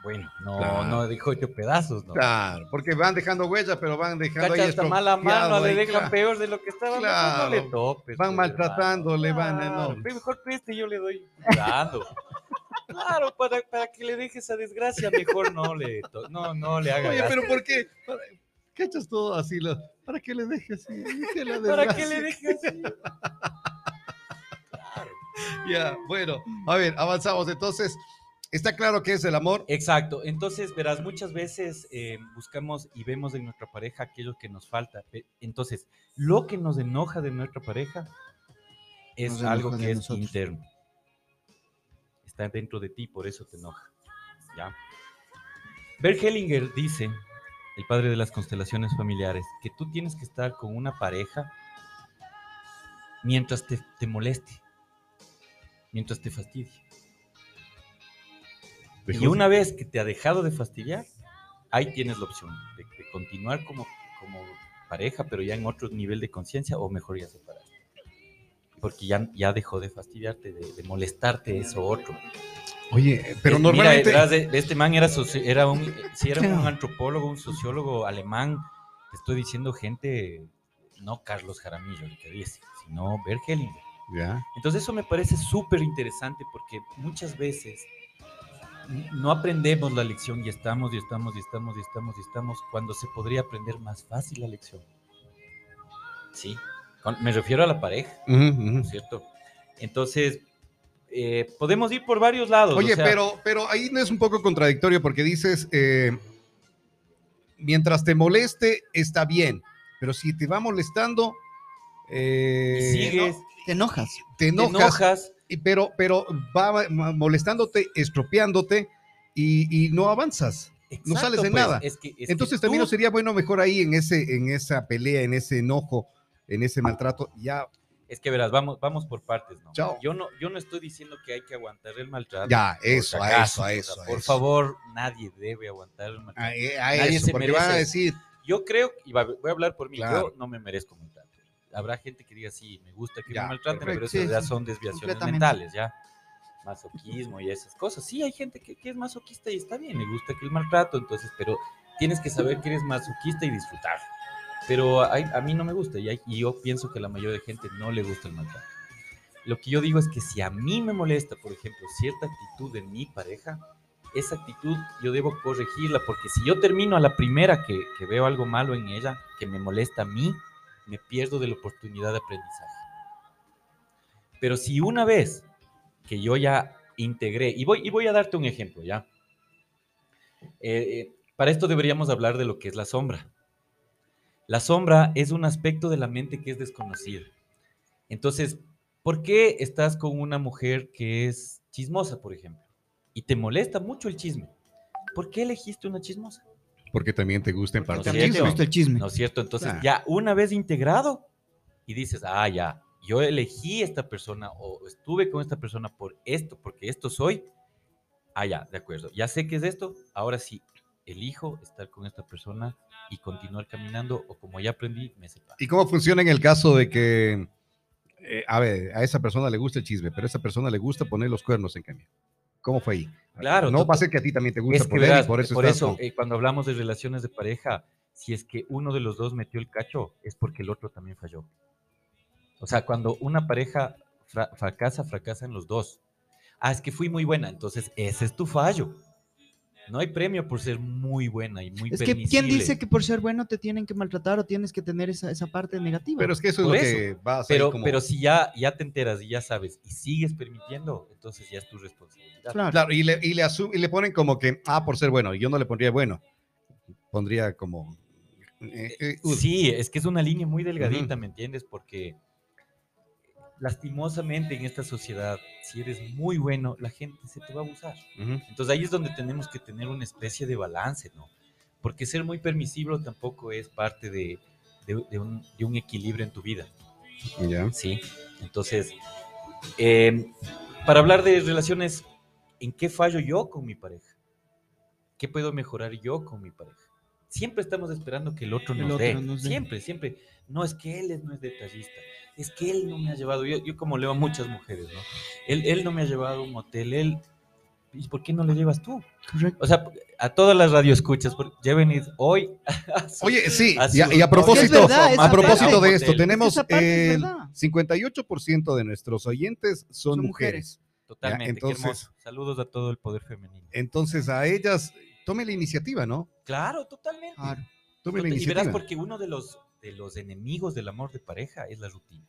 Bueno, no, Claro. no dejó hecho pedazos, ¿no? Claro, porque van dejando huellas, pero van dejando Cacha, ahí hasta mala mano le dejan claro. peor de lo que estaba. Claro. No le topes, Van pues, maltratándole, van, Claro, no. Mejor preste y yo le doy dando. (laughs) Claro, para, para que le deje esa desgracia, mejor no le, no, no le haga Oye, pero ¿por qué? ¿Cachas todo así? Lo, ¿Para qué le dejes así? ¿Para qué le deje así? Claro. (laughs) (laughs) Ya, bueno, a ver, avanzamos. Entonces, está claro que es el amor. Exacto. Entonces, verás, muchas veces eh, buscamos y vemos en nuestra pareja aquello que nos falta. Entonces, lo que nos enoja de nuestra pareja es algo que es nosotros. interno. Está dentro de ti, por eso te enoja. ¿Ya? Bert Hellinger dice, el padre de las constelaciones familiares, que tú tienes que estar con una pareja mientras te, te moleste, mientras te fastidie. Y una vez que te ha dejado de fastidiar, ahí tienes la opción de, de continuar como, como pareja, pero ya en otro nivel de conciencia, o mejor ya separarte. Porque ya, ya dejó de fastidiarte, de, de molestarte eso otro. Oye, pero Eh, normalmente. Mira, verás, de- este man era, soci- era un, si era un antropólogo, un sociólogo alemán, te estoy diciendo gente, no Carlos Jaramillo, el que dice, sino Bert Hellinger. Ya. Entonces eso me parece súper interesante porque muchas veces no aprendemos la lección y estamos y estamos y estamos y estamos y estamos cuando se podría aprender más fácil la lección. Sí, con- me refiero a la pareja, Ujú, ujú. ¿no es cierto? Entonces, eh, podemos ir por varios lados. o Oye, sea, pero, pero ahí no es un poco contradictorio porque dices, eh, mientras te moleste, está bien, pero si te va molestando, eh, sigues, Te enojas. te te enojas, pero, pero va molestándote, estropeándote y, y no avanzas. No sales de pues, nada. es que- es que Entonces también tú- no sería bueno mejor ahí en, ese, en esa pelea, en ese enojo, en ese maltrato, ya Es que verás, vamos, vamos por partes, ¿no? Chao. Yo no, yo no estoy diciendo que hay que aguantar el maltrato. Ya, eso, a eso, a eso. Por eso. favor, nadie debe aguantar el maltrato. A, eh, a Nadie eso, se porque van a merece decir, Yo creo, y voy a hablar por mí, Claro. yo no me merezco maltrato. Habrá gente que diga, sí, me gusta que Ya, me maltraten, pero eso Sí, ya son desviaciones mentales, ya. Masoquismo y esas cosas. Sí, hay gente que, que es masoquista y está bien, le gusta que el maltrato, entonces, pero tienes que saber que eres masoquista y disfrutar. Pero hay- a mí no me gusta y, hay- y yo pienso que a la mayoría de gente no le gusta el maltrato. Lo que yo digo es que si a mí me molesta, por ejemplo, cierta actitud de mi pareja, esa actitud yo debo corregirla, porque si yo termino a la primera que, que veo algo malo en ella, que me molesta a mí, me pierdo de la oportunidad de aprendizaje. Pero si una vez que yo ya integré, y voy, y voy a darte un ejemplo, ¿ya? Eh, eh, para esto deberíamos hablar de lo que es la sombra. La sombra es un aspecto de la mente que es desconocido. Entonces, ¿por qué estás con una mujer que es chismosa, por ejemplo? Y te molesta mucho el chisme. ¿Por qué elegiste una chismosa? Porque también te gusta también También te chisme. gusta el chisme. ¿No es cierto? Entonces, Claro. ya una vez integrado y dices, ah, ya, yo elegí esta persona o estuve con esta persona por esto, porque esto soy. Ah, ya, de acuerdo. Ya sé que es esto, ahora sí, elijo estar con esta persona y continuar caminando o como ya aprendí, me separo. ¿Y cómo funciona en el caso de que, eh, a ver, a esa persona le gusta el chisme, pero a esa persona le gusta poner los cuernos en cambio? ¿Cómo fue ahí? Claro, No va a ser que a ti también te gusta Es que poner verás, por eso por estás eso, con- eh, cuando hablamos de relaciones de pareja, si es que uno de los dos metió el cacho, es porque el otro también falló. O sea, cuando una pareja fra- fracasa, fracasan los dos. Ah, es que fui muy buena, entonces ese es tu fallo. No hay premio por ser muy buena y muy Es que ¿quién dice que por ser bueno te tienen que maltratar o tienes que tener esa, esa parte negativa? Pero es que eso es lo eso. que va a ser Pero, como... pero si ya, ya te enteras y ya sabes y sigues permitiendo, entonces ya es tu responsabilidad. Claro. Claro, y le, y, le y le ponen como que, ah, por ser bueno, y yo no le pondría bueno. Pondría como... eh, eh, Sí, es que es una línea muy delgadita. ¿me entiendes? Porque lastimosamente en esta sociedad, si eres muy bueno, la gente se te va a abusar. ujú. Entonces ahí es donde tenemos que tener una especie de balance, ¿no? Porque ser muy permisivo tampoco es parte de, de- de un, de un equilibrio en tu vida, Ya. ¿sí? Entonces, eh, para hablar de relaciones, ¿en qué fallo yo con mi pareja? ¿Qué puedo mejorar yo con mi pareja? Siempre estamos esperando que el otro El nos otro dé. nos dé. Siempre, siempre. No es que él es- no es detallista. Es que él no me ha llevado. Yo, yo como leo a muchas mujeres, ¿no? Él, él no me ha llevado a un motel. Él. ¿Y por qué no le llevas tú? Correcto. O sea, a todas las radioescuchas, por- lleven hoy. (laughs) a su- Oye, sí, a y a, y propósito, Es verdad, a propósito de esto, tenemos el verdad. 58% de nuestros oyentes son, Son mujeres. Totalmente, entonces- qué hermoso. Saludos a todo el poder femenino. Entonces a ellas, tome la iniciativa, ¿no? Claro, totalmente. Claro. Tome la Total- y iniciativa. verás porque uno de los, de los enemigos del amor de pareja es la rutina.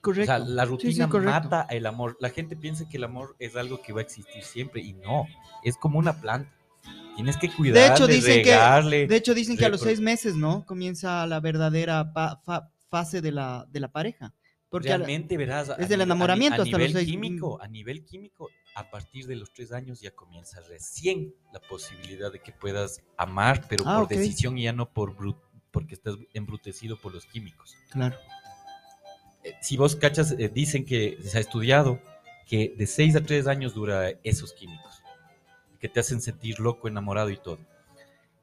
Correcto. O sea, la Sí, sí, rutina mata el amor. La gente piensa que el amor es algo que va a existir siempre y no, es como una planta. Tienes que cuidarle, De hecho, dicen que, regarle. de hecho, dicen que a los seis meses, ¿no? Comienza la verdadera fa- fase de la, de la pareja. Porque a la- Realmente verás. a del ni- a enamoramiento a hasta los seis- químico, a nivel químico, a partir de los tres años ya comienza recién la posibilidad de que puedas amar, pero Ah, por decisión y ya no por bru- porque estás embrutecido por los químicos. Claro. Eh, si vos cachas, eh, dicen que se ha estudiado que de 6 a 3 años dura esos químicos, que te hacen sentir loco, enamorado y todo.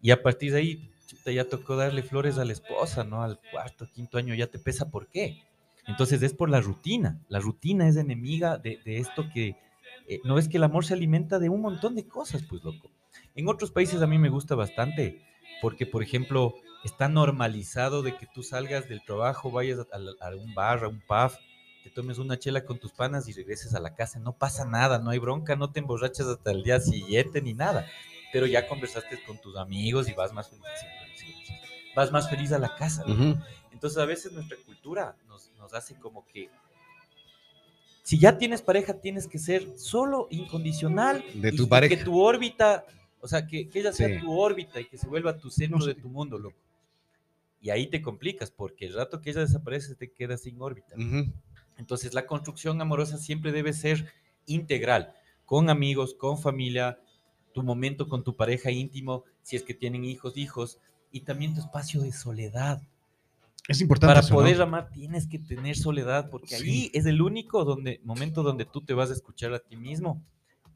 Y a partir de ahí, chuta, ya tocó darle flores a la esposa, ¿no? Al cuarto, quinto año ya te pesa, ¿por qué? Entonces es por la rutina. La rutina es enemiga de, de esto que eh, no es que el amor se alimenta de un montón de cosas, pues loco. En otros países a mí me gusta bastante, porque por ejemplo está normalizado de que tú salgas del trabajo, vayas a, a- a un bar, a un pub, te tomes una chela con tus panas y regreses a la casa. No pasa nada, no hay bronca, no te emborrachas hasta el día siguiente ni nada. Pero ya conversaste con tus amigos y vas más feliz. Vas más feliz a la casa. ¿no? Entonces a veces nuestra cultura nos, nos hace como que si ya tienes pareja tienes que ser solo incondicional De tu y pareja. que tu órbita, o sea, que, que ella sea Sí. tu órbita y que se vuelva tu centro No de tu mundo, loco. Y ahí te complicas porque el rato que ella desaparece te quedas sin órbita. Ujú. Entonces la construcción amorosa siempre debe ser integral, con amigos, con familia, tu momento con tu pareja íntimo, si es que tienen hijos, hijos, y también tu espacio de soledad. Es importante. Para eso, ¿no? poder amar tienes que tener soledad, porque ahí es el único donde, momento donde tú te vas a escuchar a ti mismo.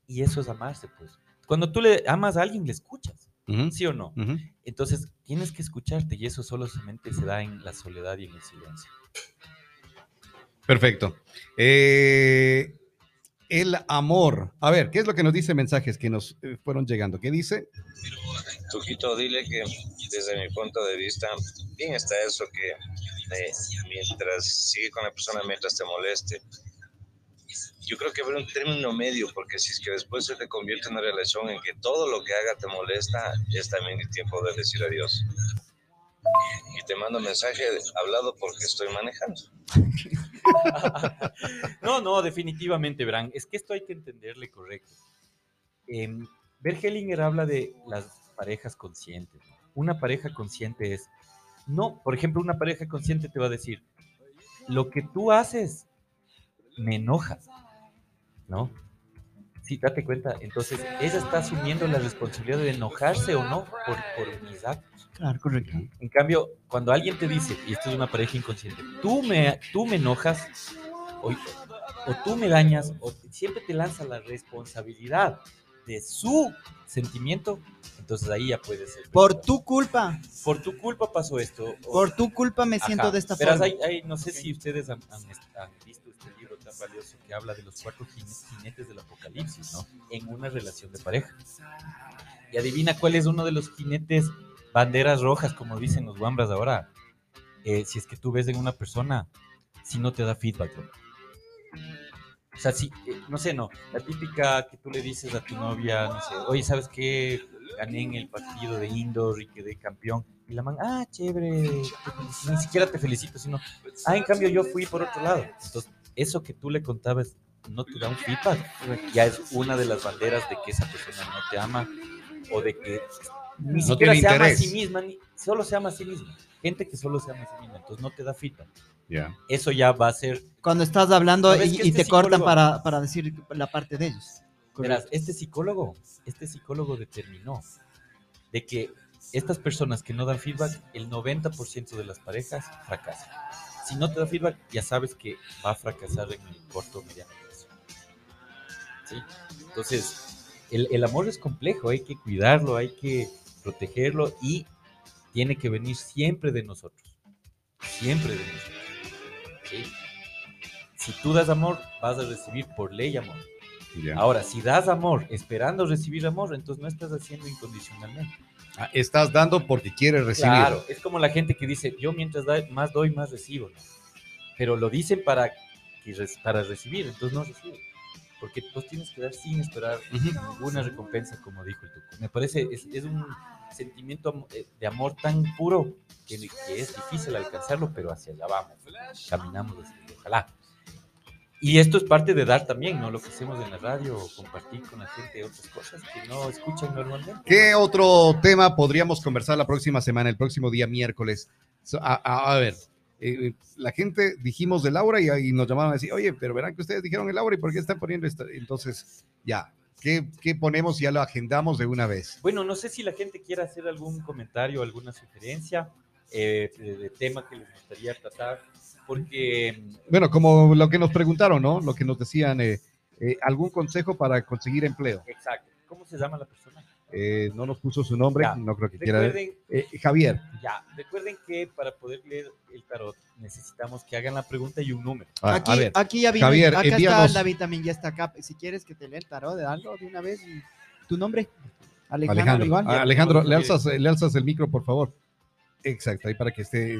Y eso es amarse, pues. Cuando tú le amas a alguien, le escuchas, ¿sí o no? Entonces, tienes que escucharte y eso solamente se da en la soledad y en el silencio. Perfecto. Eh, el amor. A ver, ¿qué es lo que nos dice mensajes que nos eh, fueron llegando? ¿Qué dice? Tuquito, dile que desde mi punto de vista, bien está eso que eh, mientras sigue con la persona, mientras te moleste. Yo creo que habrá un término medio, porque si es que después se te convierte en una relación en que todo lo que haga te molesta, es también el tiempo de decir adiós. Y te mando mensaje hablado porque estoy manejando. (laughs) No, no, definitivamente, Bran. Es que esto hay que entenderle correcto. Eh, habla de las parejas conscientes. Una pareja consciente es, no, por ejemplo, una pareja consciente te va a decir, lo que tú haces me enoja, ¿no? Sí, date cuenta. Entonces, ella está asumiendo la responsabilidad de enojarse o no por, por mis actos. Claro, correcto. En cambio, cuando alguien te dice, y esto es una pareja inconsciente, tú me, tú me enojas, o, o tú me dañas, o siempre te lanza la responsabilidad de su sentimiento, entonces ahí ya puede ser. Por tu culpa, Por tu culpa pasó esto. o- por tu culpa me Ajá. siento de esta Verás, forma. hay- hay- no sé si ustedes han, han- han visto este libro valioso que habla de los cuatro jine- jinetes del apocalipsis, ¿no? En una relación de pareja. Y adivina cuál es uno de los jinetes banderas rojas, como dicen los guambras ahora. Eh, si es que tú ves en una persona, si no te da feedback. loco. O sea, si, eh, no sé, no, la típica que tú le dices a tu novia, no sé, oye, ¿sabes qué? Gané en el partido de indoor y quedé campeón. Y la man, ah, chévere, te felicito". ni siquiera te felicito, sino, ah, en cambio yo fui por otro lado. Entonces, eso que tú le contabas no te da un feedback. Ya es una de las banderas de que esa persona no te ama o de que ni No siquiera se ama a sí misma, ni, solo se ama a sí misma. Gente que solo se ama a sí misma, entonces no te da feedback. Ya. Eso ya va a ser Cuando estás hablando ¿Sabes y, este te cortan para, para decir la parte de ellos. Verás, este psicólogo, este psicólogo determinó de que estas personas que no dan feedback, el 90% de las parejas fracasan. Si no te da feedback, ya sabes que va a fracasar en el corto o mediano plazo. ¿Sí? Entonces, el, el amor es complejo, hay que cuidarlo, hay que protegerlo y tiene que venir siempre de nosotros. Siempre de nosotros. ¿Sí? Si tú das amor, vas a recibir por ley amor. Ahora, si das amor esperando recibir amor, entonces no estás haciendo incondicionalmente. Ah, Estás dando porque quieres recibir. Claro, es como la gente que dice, yo mientras más doy, más recibo. ¿no? Pero lo dicen para, para recibir, entonces no recibe. Porque pues tienes que dar sin esperar ninguna recompensa, como dijo el Tuco. Me parece, es, es un sentimiento eh, de amor tan puro que, que es difícil alcanzarlo, pero hacia allá vamos. Caminamos ojalá. Y esto es parte de dar también, ¿no? Lo que hacemos en la radio, compartir con la gente otras cosas que no escuchan normalmente. ¿Qué otro tema podríamos conversar la próxima semana, el próximo día miércoles? A, a- a ver, eh, la gente dijimos de Laura y, y nos llamaron a decir, oye, pero verán que ustedes dijeron el Laura y por qué están poniendo esto. Entonces, ya, ¿qué, qué ponemos? Ya lo agendamos de una vez. Bueno, no sé si la gente quiere hacer algún comentario, alguna sugerencia eh, de, de tema que les gustaría tratar, porque Bueno, como lo que nos preguntaron, ¿no? Lo que nos decían, eh, eh, algún consejo para conseguir empleo. Exacto. ¿Cómo se llama la persona? Eh, no nos puso su nombre, Ya. no creo que quiera. Recuerden, Eh, Javier, ya, recuerden que para poder leer el tarot necesitamos que hagan la pregunta y un número. a, aquí, a ver, aquí ya vino. Javier, acá está envíanos- David también, ya está acá. Si quieres que te lea el tarot de algo de una vez, y- tu nombre. Alejandro, Alejandro, igual. ah, Alejandro, le alzas, le alzas el micro, por favor. Exacto, ahí para que esté.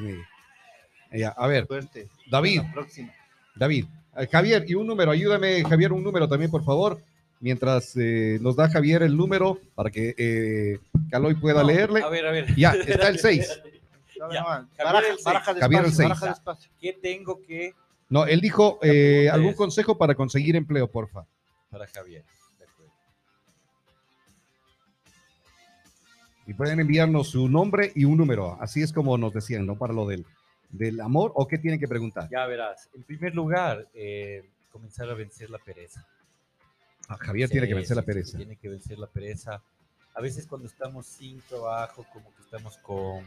Ya, a ver, Suerte. David, La próxima. David. Eh, Javier, y un número, ayúdame, Javier, un número también, por favor. Mientras eh, nos da Javier el número para que eh, Caloy pueda No, leerle. A ver, a ver. Ya, está el seis. (laughs) No, Ya, no, Javier baraja, el seis. baraja despacio, Javier el seis. baraja despacio. ¿Qué tengo que No, él dijo eh, algún consejo para conseguir empleo, porfa. para Javier? De acuerdo. Y pueden enviarnos su nombre y un número. Así es como nos decían, ¿no? Para lo del, del amor o qué tienen que preguntar. Ya verás. En primer lugar, eh, comenzar a vencer la pereza. Ah, Javier tiene que vencer la sí, pereza. tiene que vencer la pereza. A veces cuando estamos sin trabajo, como que estamos con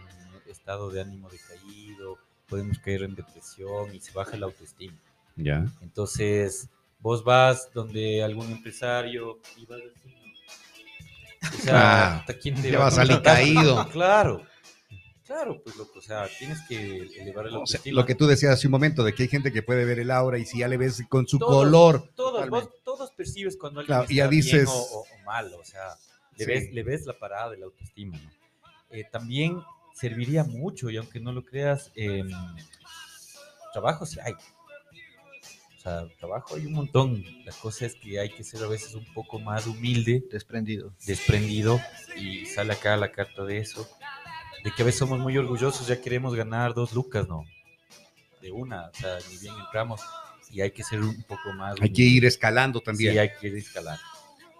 estado de ánimo decaído podemos caer en depresión y se baja la autoestima. Ya. Entonces, vos vas donde algún empresario y vas así. O sea, Ah, quién te ya va a salir caído. (laughs) Claro, claro, pues loco, o sea, tienes que elevar el O sea, lo que tú decías hace un momento, de que hay gente que puede ver el aura y si ya le ves con su Todos, color. Todos, vos- todos percibes cuando alguien Claro, y ya está bien o, o- o mal, o sea, le, Sí. ves, le ves la parada de la autoestima, ¿no? Eh, también serviría mucho, y aunque no lo creas, em, trabajo sí hay. O sea, trabajo hay un montón. La cosa es que hay que ser a veces un poco más humilde, Desprendido. desprendido, y sale acá la carta de eso, de que a veces somos muy orgullosos, ya queremos ganar dos lucas, ¿no? De una, o sea, ni bien entramos, y hay que ser un poco más Hay que ir escalando también. Sí, hay que ir escalar.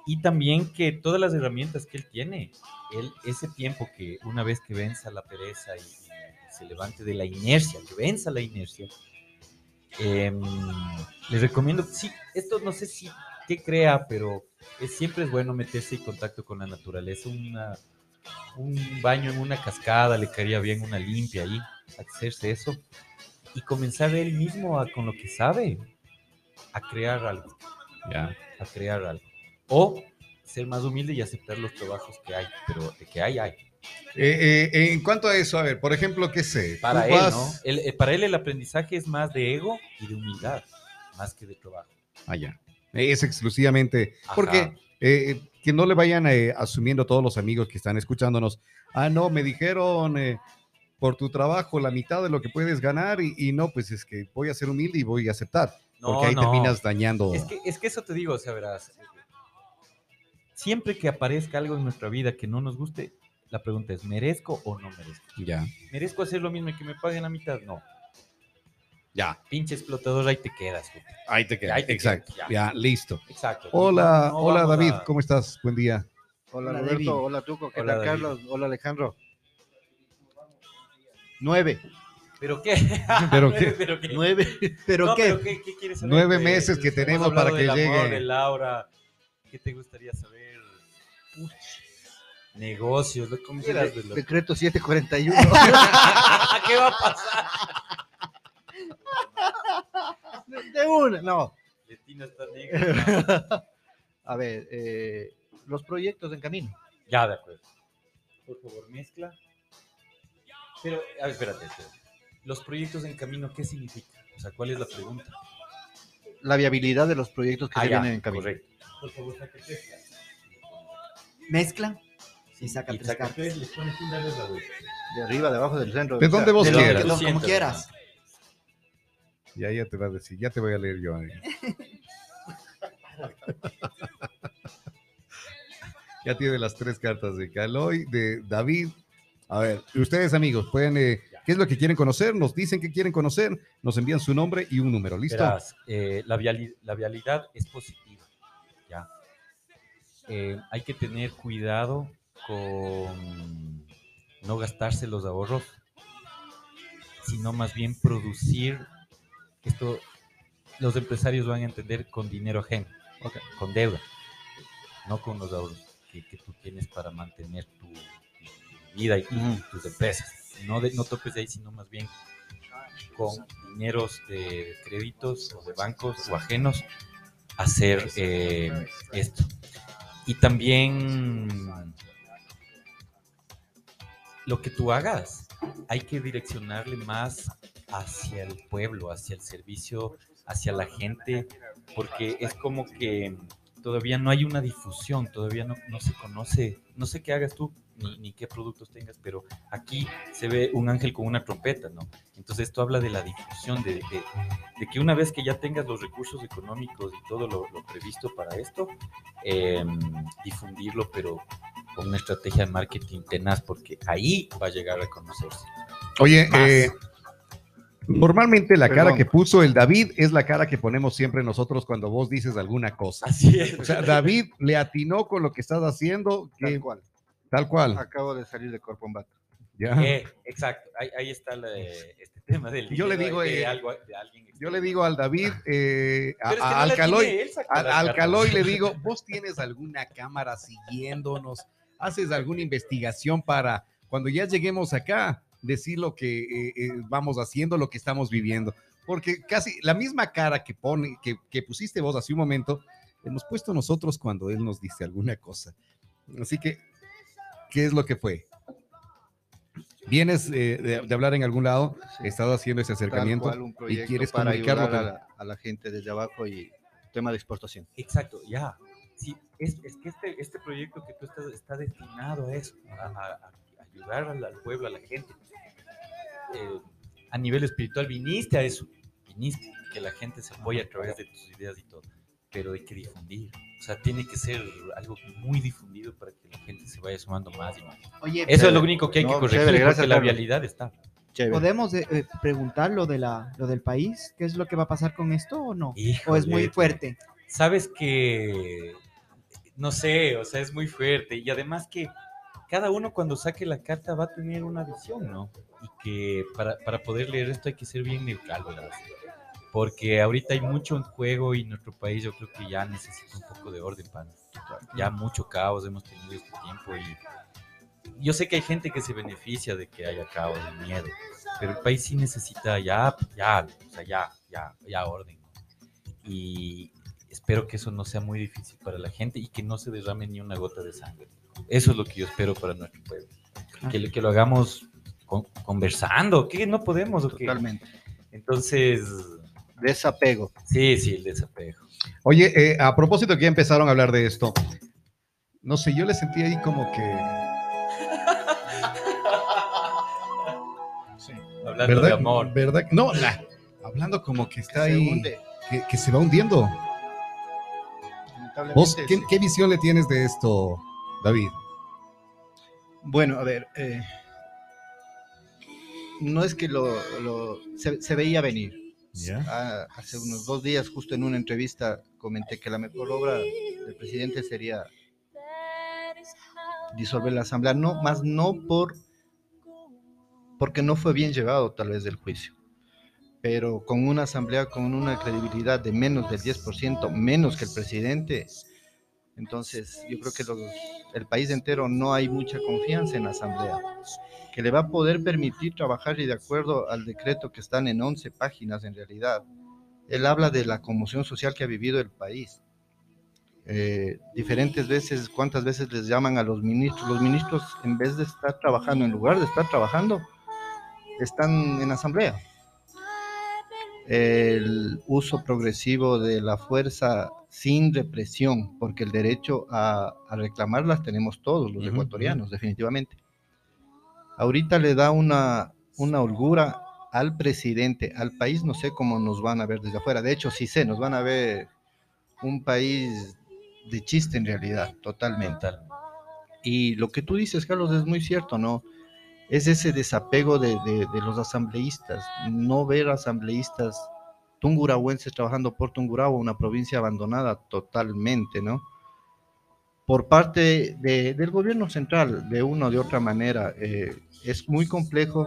Y también que todas las herramientas que él tiene, él, ese tiempo que una vez que venza la pereza y, y se levante de la inercia, que venza la inercia, em, les recomiendo, sí, esto no sé si qué crea, pero es, siempre es bueno meterse en contacto con la naturaleza. Una, un baño en una cascada le caería bien, una limpia ahí, hacerse eso y comenzar él mismo a, con lo que sabe a crear algo Ya. a crear algo. O ser más humilde y aceptar los trabajos que hay, pero de que hay, hay. Eh, eh, en cuanto a eso, a ver, por ejemplo, ¿qué sé? Para él, vas- ¿no? Él- eh, para él el aprendizaje es más de ego y de humildad, más que de trabajo. Ah, ya. Es exclusivamente. Ajá. Porque eh, que no le vayan eh, asumiendo todos los amigos que están escuchándonos. Ah, no, me dijeron eh, por tu trabajo la mitad de lo que puedes ganar y, y no, pues es que voy a ser humilde y voy a aceptar. No, porque ahí no. terminas dañando. Es que, es que eso te digo, o sea, verás. Siempre que aparezca algo en nuestra vida que no nos guste, la pregunta es, ¿merezco o no merezco? Ya, ¿Merezco hacer lo mismo y que me paguen la mitad? No. Ya. Pinche explotador, ahí te quedas. puta. Ahí te queda. Ahí te Exacto. quedas, ya. listo. Exacto. Hola, No hola David, a- ¿cómo estás? Buen día. Hola, Hola, Roberto. David. Hola, Tuco. ¿Qué Hola, tal, David. Carlos? Hola, Alejandro. Nueve. ¿Pero qué? (laughs) ¿Pero qué? ¿Pero qué? Nueve. ¿Pero No, qué? pero ¿qué, qué quieres saber? Nueve meses que tenemos para que del amor, llegue. de Laura. ¿Qué te gustaría saber? Negocios, ¿cómo Mira, de lo- decreto 741. ¿Qué va a pasar? De, de una, no. Letina está negra. (laughs) A ver, eh, los proyectos en camino. Ya, de acuerdo. Por favor, mezcla. Pero, a ver, espérate, espérate. Los proyectos en camino, ¿qué significa? O sea, ¿cuál es la pregunta? La viabilidad de los proyectos que Ah, se ya, vienen en camino. correcto. Por favor, saque tres cartas. Mezcla y saca Y tres saca cartas. tres, les pones una vez la vuelta. De arriba, de abajo, del centro. ¿De sea, dónde vos De quieras? como quieras. Ya, ya te va a decir, ya te voy a leer yo. eh. (laughs) ya tiene las tres cartas de Caloy, de David. A ver, ustedes amigos, pueden, eh, ¿qué es lo que quieren conocer? Nos dicen que quieren conocer, nos envían su nombre y un número, ¿listo? Verás, eh, la, viali- la vialidad es positiva. ¿ya? Eh, hay que tener cuidado con no gastarse los ahorros, sino más bien producir esto. Los empresarios van a entender con dinero ajeno, con deuda, no con los ahorros que, que tú tienes para mantener tu, tu vida y, y tus empresas. No, de- no topes de ahí, sino más bien con dineros de créditos o de bancos o ajenos hacer eh, esto. Y también lo que tú hagas, hay que direccionarle más hacia el pueblo, hacia el servicio, hacia la gente, porque es como que todavía no hay una difusión, todavía no, no se conoce, no sé qué hagas tú, ni, ni qué productos tengas, pero aquí se ve un ángel con una trompeta, ¿no? Entonces esto habla de la difusión, de, de- de que una vez que ya tengas los recursos económicos y todo lo, lo previsto para esto, eh, difundirlo, pero con una estrategia de marketing tenaz, porque ahí va a llegar a conocerse. Oye, eh, normalmente la cara que puso el David es la cara que ponemos siempre nosotros cuando vos dices alguna cosa. Así es. O sea, David le atinó con lo que estás haciendo, que- Tal cual. tal cual. Acabo de salir de Corpombato. Ya. Eh, exacto, ahí, ahí está la- este tema del Yo le digo, de, eh, algo, de alguien. Yo le digo al David, eh, a, es que no al. Caloy le digo, (laughs) vos tienes alguna cámara siguiéndonos, haces alguna investigación para cuando ya lleguemos acá, decir lo que eh, eh, vamos haciendo, lo que estamos viviendo. Porque casi la misma cara que, pone, que, que pusiste vos hace un momento, hemos puesto nosotros cuando él nos dice alguna cosa. Así que, ¿qué es lo que fue? Vienes eh, de, de hablar en algún lado, he estado haciendo ese acercamiento cual, un y quieres para comunicarlo. ayudar a la, a la gente desde abajo y tema de exportación. Exacto, ya. Sí, es, es que este, este proyecto que tú estás está destinado a eso, a, a- a ayudar al, al pueblo, a la gente. Eh, a nivel espiritual viniste a eso, viniste, que la gente se apoye a través de tus ideas y todo, pero hay que difundir. O sea, tiene que ser algo muy difundido para que la gente se vaya sumando más y más. Oye, Eso es lo único que hay que No, corregir, chévere, gracias, porque la vialidad está. Chévere. ¿podemos eh, eh, preguntar lo, de la, lo del país? ¿Qué es lo que va a pasar con esto o no? ¿O es muy Híjole, fuerte? sabes que no sé, o sea, es muy fuerte y además que cada uno cuando saque la carta va a tener una visión, ¿no? Y que para, para poder leer esto hay que ser bien neutral, ¿verdad? Porque ahorita hay mucho en juego y nuestro país yo creo que ya necesita un poco de orden, pan. Ya mucho caos hemos tenido este tiempo y yo sé que hay gente que se beneficia de que haya caos y miedo, pero el país sí necesita ya, ya, o sea, ya, ya, ya orden. Y espero que eso no sea muy difícil para la gente y que no se derrame ni una gota de sangre. Eso es lo que yo espero para nuestro pueblo. Que, lo- que lo hagamos con- conversando, que no podemos o? Totalmente. Entonces, Desapego. sí, sí, el desapego. Oye, eh, a propósito que ya empezaron a hablar de esto, no sé, yo le sentí ahí como que, (laughs) Hablando ¿verdad? de amor. ¿verdad? No, la- hablando como que está Se ahí, hunde. que, que se va hundiendo. ¿Vos qué, sí. qué visión le tienes de esto, David? Bueno, a ver, eh, no es que lo, lo- se, se veía venir. Ah, hace unos dos días, justo en una entrevista, comenté que la mejor obra del presidente sería disolver la asamblea, no, más no por porque no fue bien llevado tal vez del juicio, pero con una asamblea con una credibilidad de menos del 10%, menos que el presidente, entonces yo creo que los- el país entero no hay mucha confianza en la asamblea, que le va a poder permitir trabajar y de acuerdo al decreto que están en 11 páginas en realidad, él habla de la conmoción social que ha vivido el país. Eh, diferentes veces, cuántas veces les llaman a los ministros. Los ministros, en vez de estar trabajando, en lugar de estar trabajando, están en asamblea. El uso progresivo de la fuerza sin represión, porque el derecho a, a reclamarlas tenemos todos los Ujú, ecuatorianos, definitivamente. Ahorita le da una, una holgura al presidente, al país, no sé cómo nos van a ver desde afuera. De hecho, sí sé, nos van a ver un país de chiste en realidad, totalmente. Total. Y lo que tú dices, Carlos, es muy cierto, ¿no? Es ese desapego de, de- de los asambleístas, no ver asambleístas tungurahuenses trabajando por Tungurahua, una provincia abandonada totalmente, ¿no? Por parte de- del gobierno central, de una o de otra manera, eh, es muy complejo.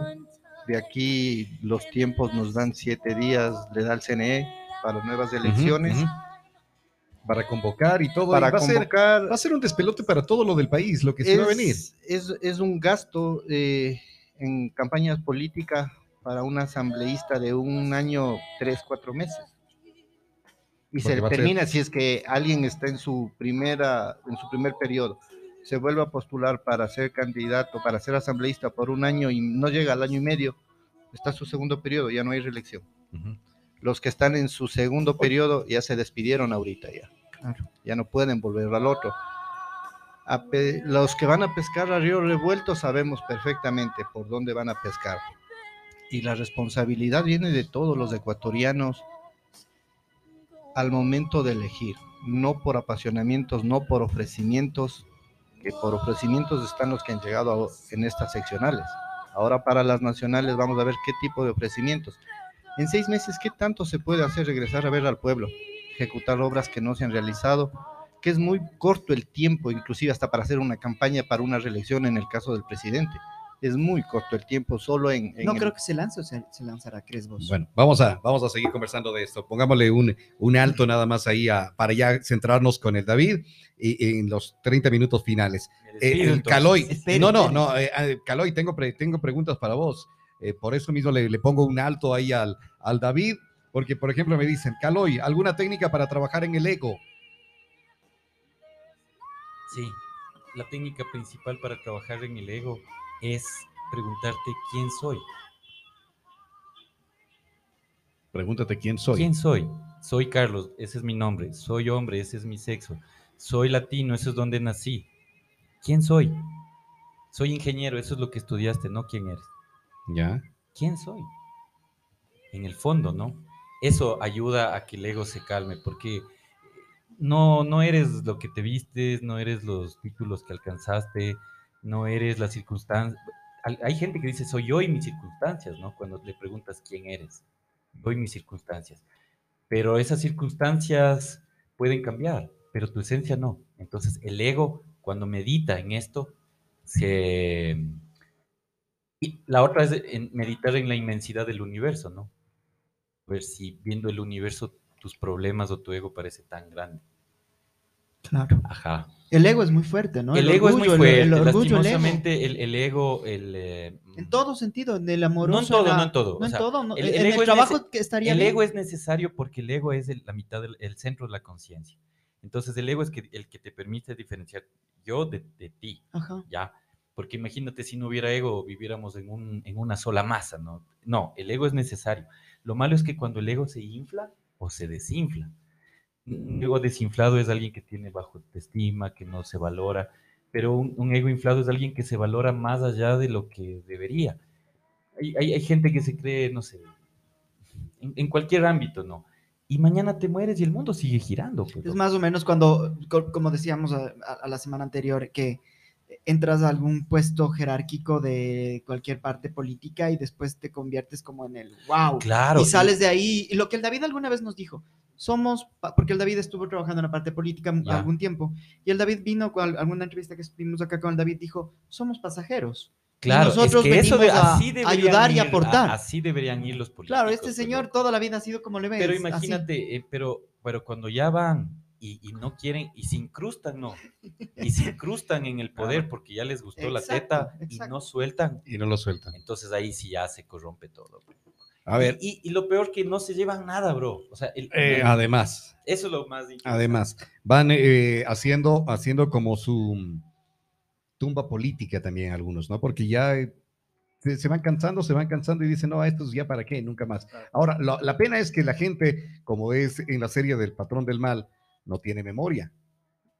De aquí los tiempos nos dan siete días, le da el CNE para nuevas elecciones. Para convocar y todo. para y va, a ser, convocar va a ser un despelote para todo lo del país, lo que se va a venir. es, es un gasto eh, en campañas políticas para un asambleísta de un año, tres, cuatro meses. Y Porque se ser- termina si es que alguien está en su primera, en su primer periodo, se vuelve a postular para ser candidato, para ser asambleísta por un año y no llega al año y medio, está su segundo periodo, ya no hay reelección. Ujú. Los que están en su segundo periodo ya se despidieron ahorita ya. Ya no pueden volver al otro. A los que van a pescar a río revuelto sabemos perfectamente por dónde van a pescar. Y la responsabilidad viene de todos los ecuatorianos al momento de elegir, no por apasionamientos, no por ofrecimientos, que por ofrecimientos están los que han llegado a- en estas seccionales. Ahora para las nacionales vamos a ver qué tipo de ofrecimientos. En seis meses, ¿qué tanto se puede hacer regresar a ver al pueblo? Ejecutar obras que no se han realizado, que es muy corto el tiempo, inclusive hasta para hacer una campaña para una reelección en el caso del presidente. es muy corto el tiempo, solo en... en No el- creo que se lance o se, se lanzará, ¿crees vos? Bueno, vamos a, vamos a seguir conversando de esto. Pongámosle un, un alto nada más ahí a- para ya centrarnos con el David y, en los 30 minutos finales. Me Eh, el entonces. Caloy, Espere, no, no, no, eh, eh, Caloy, tengo, pre- tengo preguntas para vos. Eh, por eso mismo le, le pongo un alto ahí al, al David, porque por ejemplo me dicen, Caloy, ¿alguna técnica para trabajar en el ego? Sí, la técnica principal para trabajar en el ego es preguntarte quién soy. Pregúntate quién soy. ¿Quién soy? Soy Carlos, ese es mi nombre. Soy hombre, ese es mi sexo. Soy latino, eso es donde nací. ¿Quién soy? Soy ingeniero, eso es lo que estudiaste, no quién eres. ¿Quién soy? En el fondo, ¿no? Eso ayuda a que el ego se calme, porque no, no eres lo que te vistes, no eres los títulos que alcanzaste, no eres las circunstancias. Hay gente que dice, soy yo y mis circunstancias, ¿no? Cuando le preguntas quién eres, yo y mis circunstancias. Pero esas circunstancias pueden cambiar, pero tu esencia no. Entonces, el ego, cuando medita en esto, se... Y la otra es en meditar en la inmensidad del universo, ¿no? Ver si viendo el universo tus problemas o tu ego parece tan grande. Claro. Ajá. El ego es muy fuerte, ¿no? el, ego es muy fuerte. El, el orgullo, el ego. lastimosamente, el, ego, el... eh, En todo sentido, en el amoroso. No en todo, la- no en todo. No en todo, el- ego es trabajo que estaría el bien. ego es necesario porque el ego es la mitad del el centro de la conciencia. Entonces el ego es que, el que te permite diferenciar yo de, de ti, Ajá. ¿ya? Porque imagínate si no hubiera ego, viviéramos en, un, en una sola masa, ¿no? No, el ego es necesario. Lo malo es que cuando el ego se infla o se desinfla. Un ego desinflado es alguien que tiene bajo autoestima, que no se valora, pero un, un ego inflado es alguien que se valora más allá de lo que debería. Hay, hay- hay gente que se cree, no sé, en, en cualquier ámbito, ¿no? Y mañana te mueres y el mundo sigue girando. pues, Es más o menos cuando, co- como decíamos a, a- a la semana anterior, que entras a algún puesto jerárquico de cualquier parte política y después te conviertes como en el wow. Claro. y sales de ahí. Y lo que el David alguna vez nos dijo, somos, porque el David estuvo trabajando en la parte política algún tiempo, y el David vino con al- alguna entrevista que estuvimos acá con el David, dijo, somos pasajeros. Claro, nosotros es que eso de, a así ayudar y ir, aportar. a- así deberían ir los políticos. Claro, este señor toda la vida ha sido como le ves. Pero imagínate, eh, pero, pero cuando ya van y, y no quieren, y se incrustan, no, y se incrustan en el poder porque ya les gustó la Exacto, teta y exacto. no sueltan, Y no lo sueltan. entonces ahí sí ya se corrompe todo. A ver, Y, y lo peor que no se llevan nada, bro. O sea, el- eh, además, eso es lo más además, van eh, haciendo, haciendo como su tumba política también algunos, ¿no? Porque ya eh, se, se van cansando, se van cansando y dicen, no, estos ya para qué, nunca más. Ahora, lo- la pena es que la gente, como es en la serie del patrón del mal, no tiene memoria.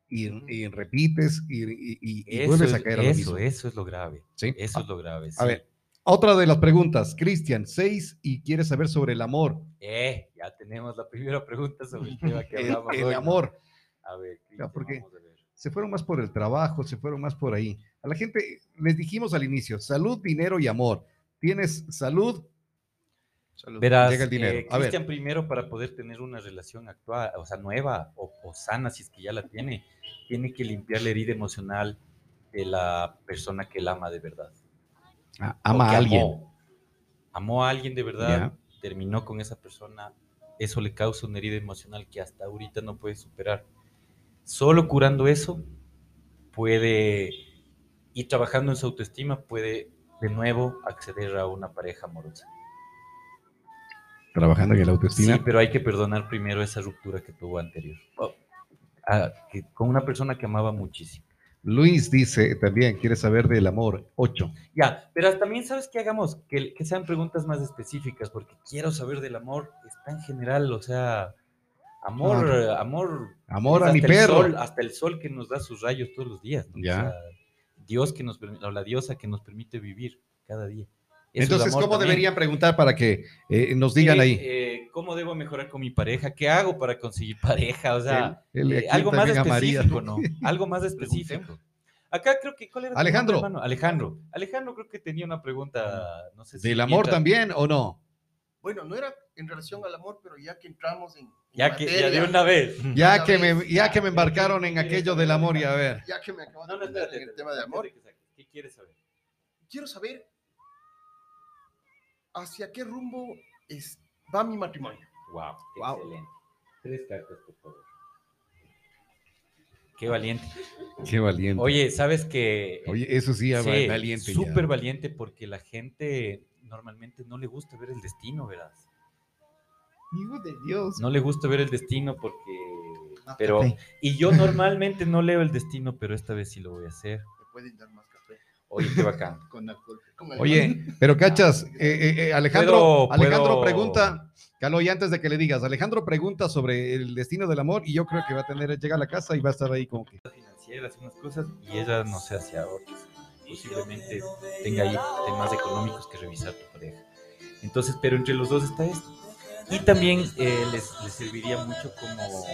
Y, y repites y, y- y- vuelves es, a caer a lo eso, mismo. eso es lo grave. ¿sí? Eso es lo grave. A sí. ver, otra de las preguntas, Cristian, seis y quiere saber sobre el amor. Eh, ya tenemos la primera pregunta sobre el tema que (laughs) El, hablamos el hoy, ¿no? amor. A ver, Cristian, porque- vamos a ver. se fueron más por el trabajo, se fueron más por ahí. A la gente les dijimos al inicio, salud, dinero y amor. Tienes salud, Salud. Verás, Llega el dinero. eh. Cristian primero para poder tener una relación actual, o sea, nueva o, o sana, si es que ya la tiene, tiene que limpiar la herida emocional de la persona que él ama de verdad. a- o ama a alguien. Amó, Amó a alguien de verdad, terminó con esa persona, eso le causa una herida emocional que hasta ahorita no puede superar. Solo curando eso puede ir trabajando en su autoestima, puede de nuevo acceder a una pareja amorosa. Trabajando en la autoestima. Sí, pero hay que perdonar primero esa ruptura que tuvo anterior. O- ah, que- con una persona que amaba muchísimo. Luis dice también, quiere saber del amor. Ocho. Ya, pero también sabes que hagamos que, que sean preguntas más específicas, porque quiero saber del amor, es tan general, o sea, amor, amor. Amor a mi perro. sol, hasta el sol que nos da sus rayos todos los días. ¿no? O Ya. sea, Dios que nos permite, o la diosa que nos permite vivir cada día. Entonces, ¿cómo también. deberían preguntar para que eh, nos digan Eh, ahí? eh, ¿Cómo debo mejorar con mi pareja? ¿Qué hago para conseguir (laughs) pareja? O sea, eh, algo más María. específico, ¿no? (laughs) Algo más específico. Acá creo que, ¿cuál era tu Alejandro. nombre, hermano? Alejandro. Alejandro creo que tenía una pregunta, no sé si... ¿Del amor mientras- también o no? Bueno, no era en relación al amor, pero ya que entramos en, en Ya que, ya de una vez. (laughs) Ya Una que, vez, me, ya que me embarcaron en aquello del amor y a ver. ya que me acabo de No, no, el tema de amor, ¿Qué quieres saber? quiero saber hacia qué rumbo es, va mi matrimonio. Wow, Wow. excelente. Tres cartas, por favor. Qué valiente. Qué valiente. Oye, Oye, ¿sabes que eso sí, Sí, valiente. ya. Súper valiente porque la gente normalmente no le gusta ver el destino, ¿verdad? Hijo de Dios. No le gusta ver el destino porque... Pero, y yo normalmente no leo el destino, pero esta vez sí lo voy a hacer. Me pueden dar más. Oye, qué bacán. (laughs) Con alcohol. Oye, pero (laughs) cachas, eh, eh, eh, Alejandro, Puedo- Alejandro puedo- pregunta, Caloy, antes de que le digas, Alejandro pregunta sobre el destino del amor y yo creo que va a tener, llega a la casa y va a estar ahí como que, financieras, unas cosas, y ella no sé hacia otras. Posiblemente tenga ahí temas económicos que revisar tu pareja. Entonces, pero entre los dos está esto. Y también eh, les, les serviría mucho como...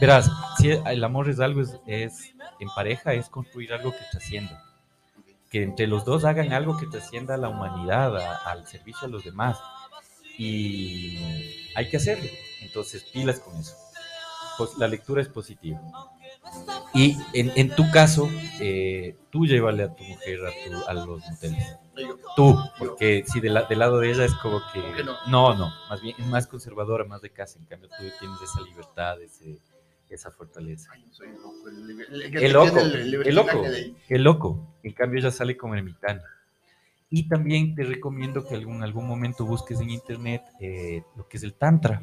Verás, si el amor es algo, es, es- en pareja es construir algo que trascienda. Que entre los dos hagan algo que trascienda a la humanidad, a- al servicio a los demás. Y hay que hacerlo. Entonces, pilas con eso. Pues, la lectura es positiva. Y en, en tu caso, eh, tú llévale a tu mujer a, tu- a los moteles. Tú, porque si del lado de ella es como que... No, no, más bien es más conservadora, más de casa. En cambio, tú tienes esa libertad, ese- esa fortaleza. Ay, yo soy loco. El, liber- el, El loco, el el loco, el loco. En cambio, ella sale como ermitaña. Y también te recomiendo que algún, algún momento busques en internet eh, lo que es el Tantra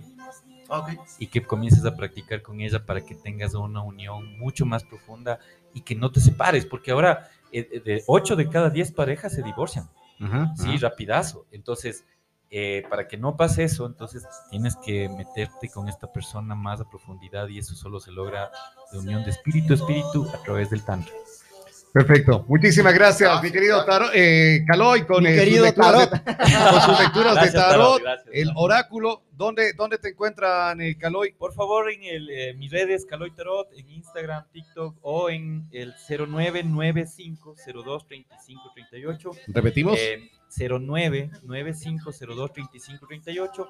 Ah, ok. y que comiences a practicar con ella para que tengas una unión mucho más profunda y que no te separes, porque ahora eh, de 8 de cada 10 parejas se divorcian, ajá, sí, ajá. rapidazo. Entonces, eh, para que no pase eso, entonces tienes que meterte con esta persona más a profundidad y eso solo se logra de unión de espíritu a espíritu a través del tantra. Perfecto. Muchísimas gracias, mi querido Tarot, eh, Caloy, con Mi eh, sus querido lecturas, Tarot. de, con sus lecturas de tarot, Tarot, gracias, el Tarot. oráculo. ¿Dónde, dónde te encuentran, eh, Caloy? Por favor, en el, eh, mis redes, Caloy Tarot, en Instagram, TikTok o en el 0995023538. Repetimos. Eh, 0995023538.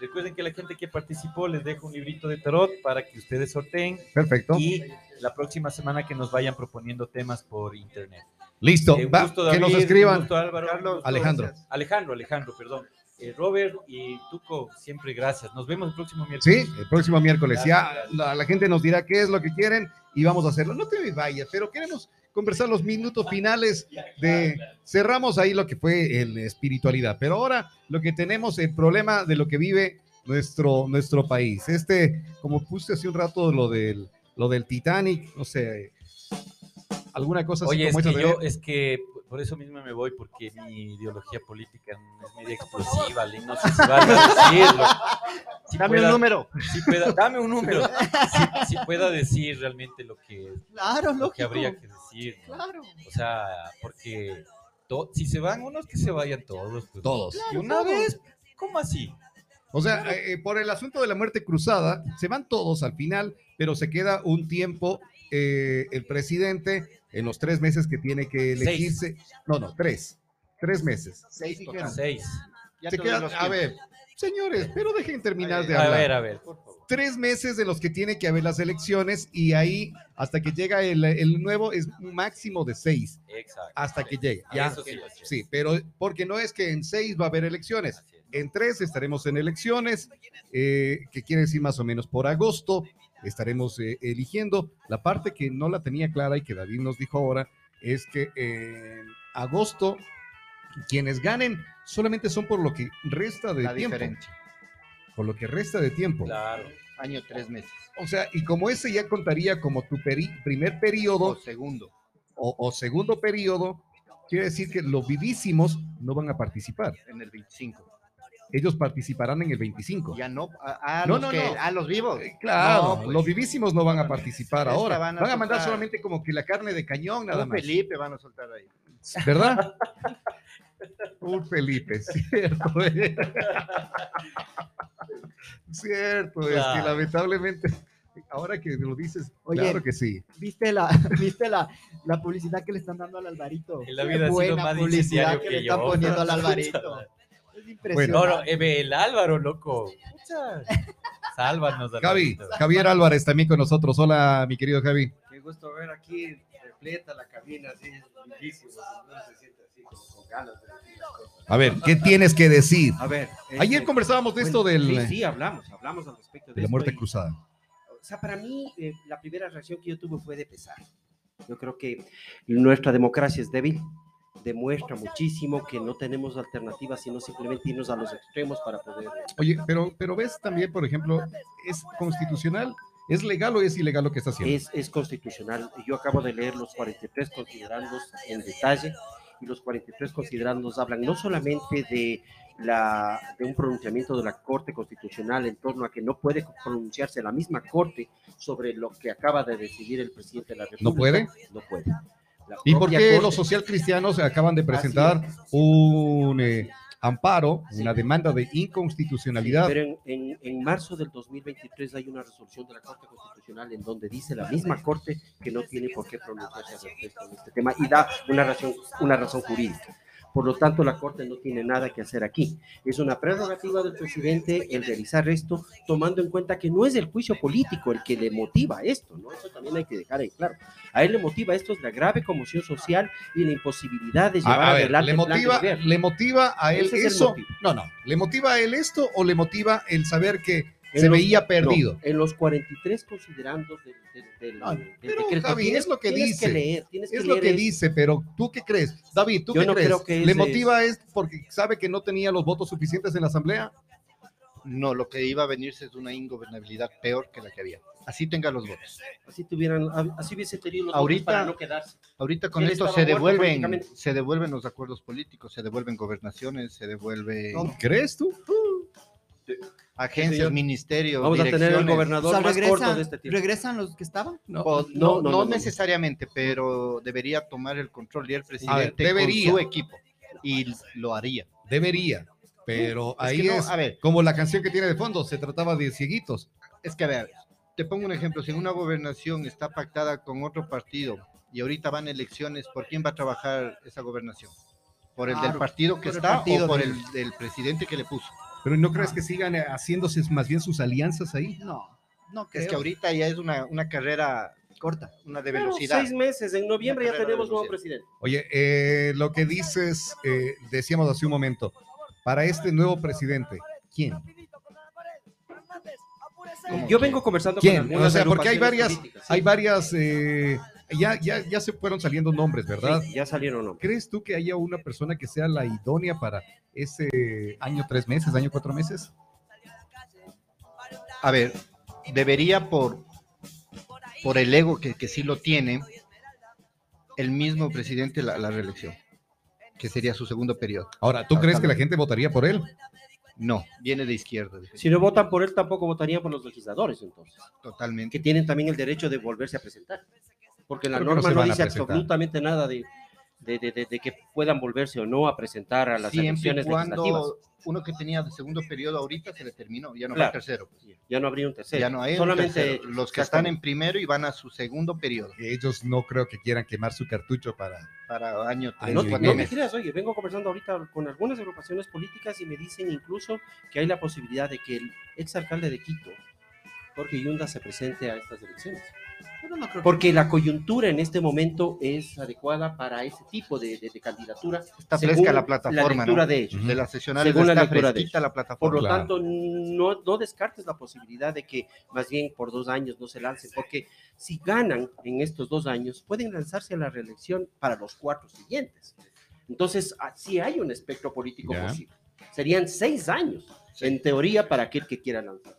Recuerden que la gente que participó les dejo un librito de tarot para que ustedes sorteen Perfecto. y la próxima semana que nos vayan proponiendo temas por internet. Listo. Eh, Va, gusto, que nos David, escriban. gusto, Álvaro, gusto, Alejandro. Alejandro, Alejandro, perdón. Eh, Robert y Tuco, siempre gracias. Nos vemos el próximo Sí, miércoles. el próximo miércoles. Ya Gracias. la, la gente nos dirá qué es lo que quieren y vamos a hacerlo. No te vayas, pero queremos conversar los minutos finales de cerramos ahí lo que fue el espiritualidad, pero ahora lo que tenemos el problema de lo que vive nuestro nuestro país. Este, como puse hace un rato lo del lo del Titanic, no sé, alguna cosa así Oye, es que yo, es que por eso mismo me voy, porque mi ideología política es media explosiva, le- no sé si (laughs) vale decirlo. Si Dame pueda- un número. si pueda- (laughs) dame un número. Si, si pueda decir realmente lo que, Claro, lo que habría que decir. ¿no? Claro. O sea, porque to- si se van unos, que se vayan todos. pues. Todos. Y una Claro. vez, ¿cómo así? O sea, eh, eh, por el asunto de la muerte cruzada, se van todos al final, pero se queda un tiempo eh, el presidente en los tres meses que tiene que Seis. elegirse. No, no, tres. Tres meses. Seis. Seis. Ya Se te queda- doy los a ver, señores, pero dejen terminar de A hablar. ver, a ver, por favor. Tres meses de los que tiene que haber las elecciones y ahí, hasta que llega el, el nuevo, es un máximo de seis, Exacto. hasta que llegue. Ya, eso sí, pero porque no es que en seis va a haber elecciones. En tres estaremos en elecciones, eh, que quiere decir más o menos por agosto, estaremos eh, eligiendo. La parte que no la tenía clara y que David nos dijo ahora es que en agosto quienes ganen solamente son por lo que resta de La tiempo. diferencia. Por lo que resta de tiempo. Claro. Año tres meses. O sea, y como ese ya contaría como tu peri- primer periodo O segundo. o, o segundo periodo, quiere decir que los vivísimos no van a participar. En el 25. Ellos participarán en el 25. Ya no. A, a No, los no, que- no. a los vivos. Eh, Claro, No, pues. los vivísimos no van a participar ahora. van Van a mandar solamente como que la carne de cañón nada Un más. Felipe van a soltar ahí. ¿Verdad? (laughs) Un Felipe, (laughs) cierto. eh. cierto, es que lamentablemente, ahora que lo dices, Oye, claro que sí. ¿Viste la, (laughs) viste la, la publicidad que le están dando al Alvarito? En la Qué vida ha sido buena más publicidad que, que le están poniendo al Alvarito. Es No, impresionante. no, eh, el Álvaro, loco. Sálvanos, Javi, Alvarito. Javier Álvarez también con nosotros. Hola, mi querido Javi. Qué gusto ver aquí repleta la cabina, así, bellísimo, no se siente así. con ganas. A ver, ¿qué tienes que decir? A ver. Ayer este, conversábamos de esto bueno, del, Sí, sí, hablamos, hablamos al respecto de, de la esto muerte y- cruzada. O sea, para mí, eh, la primera reacción que yo tuve fue de pesar. Yo creo que nuestra democracia es débil, demuestra muchísimo que no tenemos alternativas, sino simplemente irnos a los extremos para poder... Oye, pero, pero ves también, por ejemplo, ¿es constitucional? ¿Es legal o es ilegal lo que está haciendo? Es, es constitucional. Yo acabo de leer los 43 considerandos en detalle y los 43 considerandos hablan no solamente de, la, de un pronunciamiento de la Corte Constitucional en torno a que no puede pronunciarse la misma Corte sobre lo que acaba de decidir el presidente de la República. ¿No puede? No puede. ¿Y por qué los socialcristianos acaban de presentar un eh, amparo, una demanda de inconstitucionalidad? Pero en, en, en marzo del 2023 hay una resolución de la Corte Constitucional en donde dice la misma Corte que no tiene por qué pronunciarse al respecto de este tema y da una razón, una razón jurídica. Por lo tanto, la Corte no tiene nada que hacer aquí. Es una prerrogativa del presidente el realizar esto, tomando en cuenta que no es el juicio político el que le motiva esto, ¿no? Eso también hay que dejar en claro. A él le motiva esto es la grave conmoción social y la imposibilidad de llevar A, a ver, adelante ¿le motiva. ¿le motiva a él Ese eso? No, no. ¿Le motiva a él esto o le motiva el saber que se los- veía perdido? no, en los 43 considerandos del, del- del- No, del pero, decreto. Javi, tienes, es lo que tienes dice. que leer, tienes Es lo leer que eso. dice, pero ¿tú qué crees? David, ¿tú Yo qué no crees? creo que ¿Le motiva es porque sabe que no tenía los votos suficientes en la asamblea? No, lo que iba a venirse es una ingobernabilidad peor que la que había. Así tenga los votos. Así tuvieran, así hubiese tenido los Ahorita- votos para no quedarse. Ahorita con esto se devuelven, se devuelven los acuerdos políticos, se devuelven gobernaciones, se devuelven ¿Crees tú? Agencias, ministerios, Vamos a tener el gobernador O sea, más corto regresan, de este tiempo. regresan los que estaban. No. O- No, no, no, no no, no. necesariamente, pero debería tomar el control y el presidente debería. con su equipo y lo haría. Debería. Pero Es ahí que no, es a ver, como la canción que tiene de fondo, se trataba de cieguitos. es que a ver, te pongo un ejemplo, si una gobernación está pactada con otro partido y ahorita van elecciones, ¿por quién va a trabajar esa gobernación? ¿Por el del partido que está partido o por del- el del presidente que le puso? Pero ¿no crees que sigan haciéndose más bien sus alianzas ahí? No, no creo. Es que ahorita ya es una, una carrera corta. una de Bueno, velocidad. seis meses, en noviembre ya tenemos nuevo presidente. Oye, eh, lo que dices, eh, decíamos hace un momento, para este nuevo presidente, ¿quién? Yo vengo conversando ¿Quién? con algunas O sea, porque hay varias, políticas, sí. hay varias, eh, ya, ya, ya se fueron saliendo nombres, ¿verdad? Sí, ya salieron nombres. ¿Crees tú que haya una persona que sea la idónea para ese año tres meses, año cuatro meses? A ver, debería por, por el ego que, que sí lo tiene, el mismo presidente la, la reelección, que sería su segundo periodo. Ahora, ¿tú crees que la gente votaría por él? No, viene de izquierda, Si no votan por él, tampoco votarían por los legisladores, entonces. totalmente. Que tienen también el derecho de volverse a presentar. Porque la Creo no norma no, a dice absolutamente nada de, de, de- de- de que puedan volverse o no a presentar a las Siempre elecciones legislativas. cuando uno que tenía de segundo periodo ahorita se le terminó, ya no Claro. tercero. Ya no habría un tercero. Ya no hay Solamente tercero. los que están en primero y van a su segundo periodo Ellos no creo que quieran quemar su cartucho para... para año Ay, tres, No, sí, cuatro no me creas, oye, vengo conversando ahorita con algunas agrupaciones políticas y me dicen incluso que hay la posibilidad de que el exalcalde de Quito, Jorge Yunda, se presente a estas elecciones. Pero no creo que- Porque la coyuntura en este momento es adecuada para ese tipo de, de- de candidatura. Está según fresca la plataforma, lectura ¿no? de ellos. De las sesionales Según la lectura de fresquita la Por plataforma. lo Claro. tanto, no, no descartes la posibilidad de que más bien por dos años no se lancen, porque si ganan en estos dos años, pueden lanzarse a la reelección para los cuatro siguientes. Entonces, sí hay un espectro político Ya. posible. Serían seis años, en teoría, para aquel que quiera lanzar.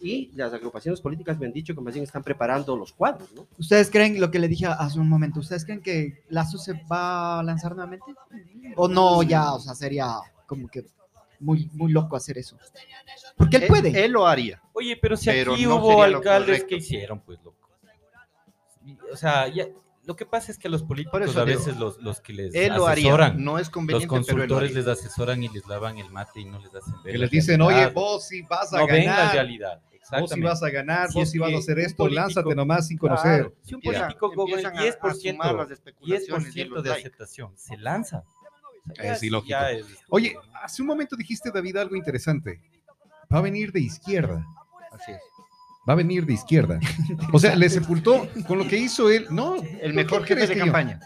Y las agrupaciones políticas me han dicho que más bien están preparando los cuadros, ¿no? ¿Ustedes creen lo que le dije hace un momento? ¿Ustedes creen que Lazo se va a lanzar nuevamente? ¿O no ya? O sea, sería como que muy, muy loco hacer eso. Porque él Él- puede. Él, lo haría. Oye, pero si Pero aquí no hubo alcaldes que hicieron, pues, loco. O sea, ya, lo que pasa es que a los políticos eso a digo, veces los, los que les Él lo haría. asesoran, No es los conveniente, pero él lo consultores les asesoran y les lavan el mate y no les hacen ver Que les dicen, oye, vos sí vas a no ven la ganar, realidad. vos sí Exactamente. vas a ganar, Si vos sí vas a hacer esto, político- lánzate nomás sin conocer. Claro, si un político con el empiezan a- a 10%, sumar las especulaciones y 10% los de likes. aceptación, se lanza. O sea, Es ilógico. es- Oye, hace un momento dijiste, David, algo interesante. Va a venir de izquierda. Así es. Va a venir de izquierda. O sea, le sepultó con lo que hizo él. No, El ¿por mejor jefe de campaña.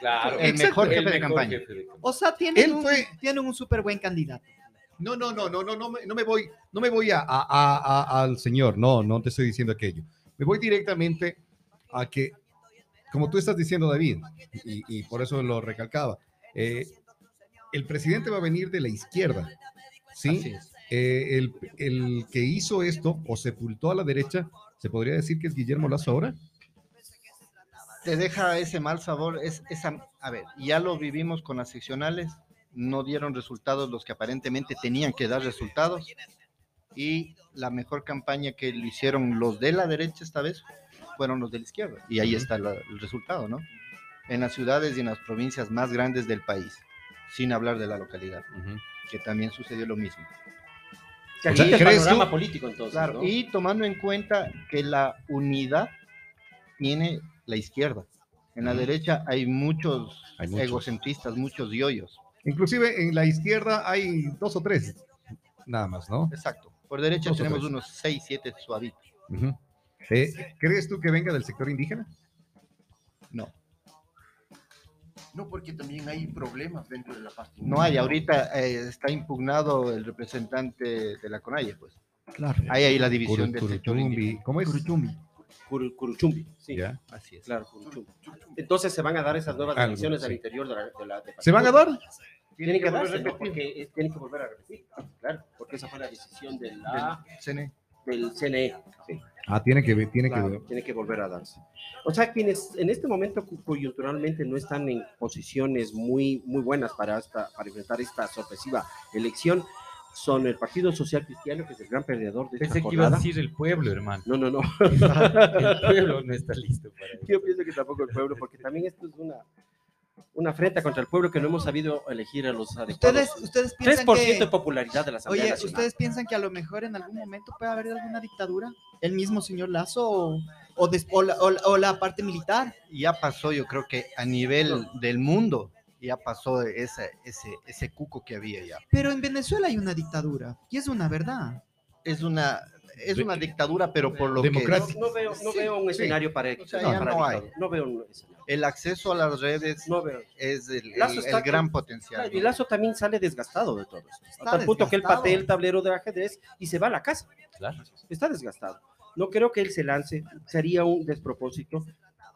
Claro, El Exacto, mejor el jefe de mejor campaña. jefe de campaña. O sea, tienen, Él un, fue- tienen un súper buen candidato. No, no, no, no, no, no, me- no me voy, no me voy a, a- a- a- al señor, no, no te estoy diciendo aquello. Me voy directamente a que, como tú estás diciendo, David, y, y por eso lo recalcaba, eh, el presidente va a venir de la izquierda, Así ¿sí? Eh, el, el que hizo esto o sepultó a la derecha, ¿se podría decir que es Guillermo Lazo ahora? Te deja ese mal sabor, es esa, a ver, ya lo vivimos con las seccionales, no dieron resultados los que aparentemente tenían que dar resultados y la mejor campaña que lo hicieron los de la derecha esta vez fueron los de la izquierda y ahí está la- el resultado, ¿no? En las ciudades y en las provincias más grandes del país, sin hablar de la localidad, que también sucedió lo mismo. Que O sea, agita el ¿crees tú? panorama político entonces, Claro, ¿no? y tomando en cuenta que la unidad tiene la izquierda. En la derecha hay muchos, Hay muchos. egocentristas, muchos yoyos. Inclusive en la izquierda hay dos o tres, nada más, ¿no? Exacto. Por derecha Dos tenemos unos 6, 7 suavitos. Eh, ¿Crees tú que venga del sector indígena? No, No, porque también hay problemas dentro de la parte. no hay. Ahorita eh, está impugnado el representante de la CONAIE, pues. Claro. Hay ahí la división Curu- del indígena. ¿Cómo es? Curu- Curuchumbi, sí. Ya. Así es. Claro, Curuchumbi. Entonces se van a dar esas nuevas elecciones al interior de la, de la- de ¿Se van a dar? Tienen que volver a darse, ¿no? repetir. porque eh, tienen que volver a repetir. Claro, porque esa fue la decisión de la- CNE. del CNE. Sí. Ah, tiene que ver, tiene Claro, que ver. tiene que volver a darse. O sea, quienes en este momento coyunturalmente no están en posiciones muy, muy buenas para, esta, para enfrentar esta sorpresiva elección son el Partido Social Cristiano, que es el gran perdedor de esta Pensé que iba a decir el pueblo, hermano. No, no, no. (laughs) El pueblo no está listo para eso. Yo pienso que tampoco el pueblo, porque también esto es una, una afrenta contra el pueblo que no hemos sabido elegir a los adecuados. Ustedes, ustedes piensan 3% de que... popularidad de la Asamblea Oye, Nacional. ¿ustedes piensan que a lo mejor en algún momento puede haber alguna dictadura? ¿El mismo señor Lazo o, o, des- o la, o la- o la parte militar? Ya pasó, yo creo que a nivel del mundo, ya pasó ese, ese, ese cuco que había ya. Pero en Venezuela hay una dictadura y es una verdad. Es una, es una dictadura, pero por lo Democrática. No, no veo, no veo un sí. escenario para, O sea, para ya no hay. No veo un escenario. El acceso a las redes No es el, el- Lazo el gran con- potencial. Y Lazo también sale desgastado de todo esto. Está Hasta el punto que él patea el tablero de ajedrez y se va a la casa. Claro. Está desgastado. No creo que él se lance. Sería un despropósito.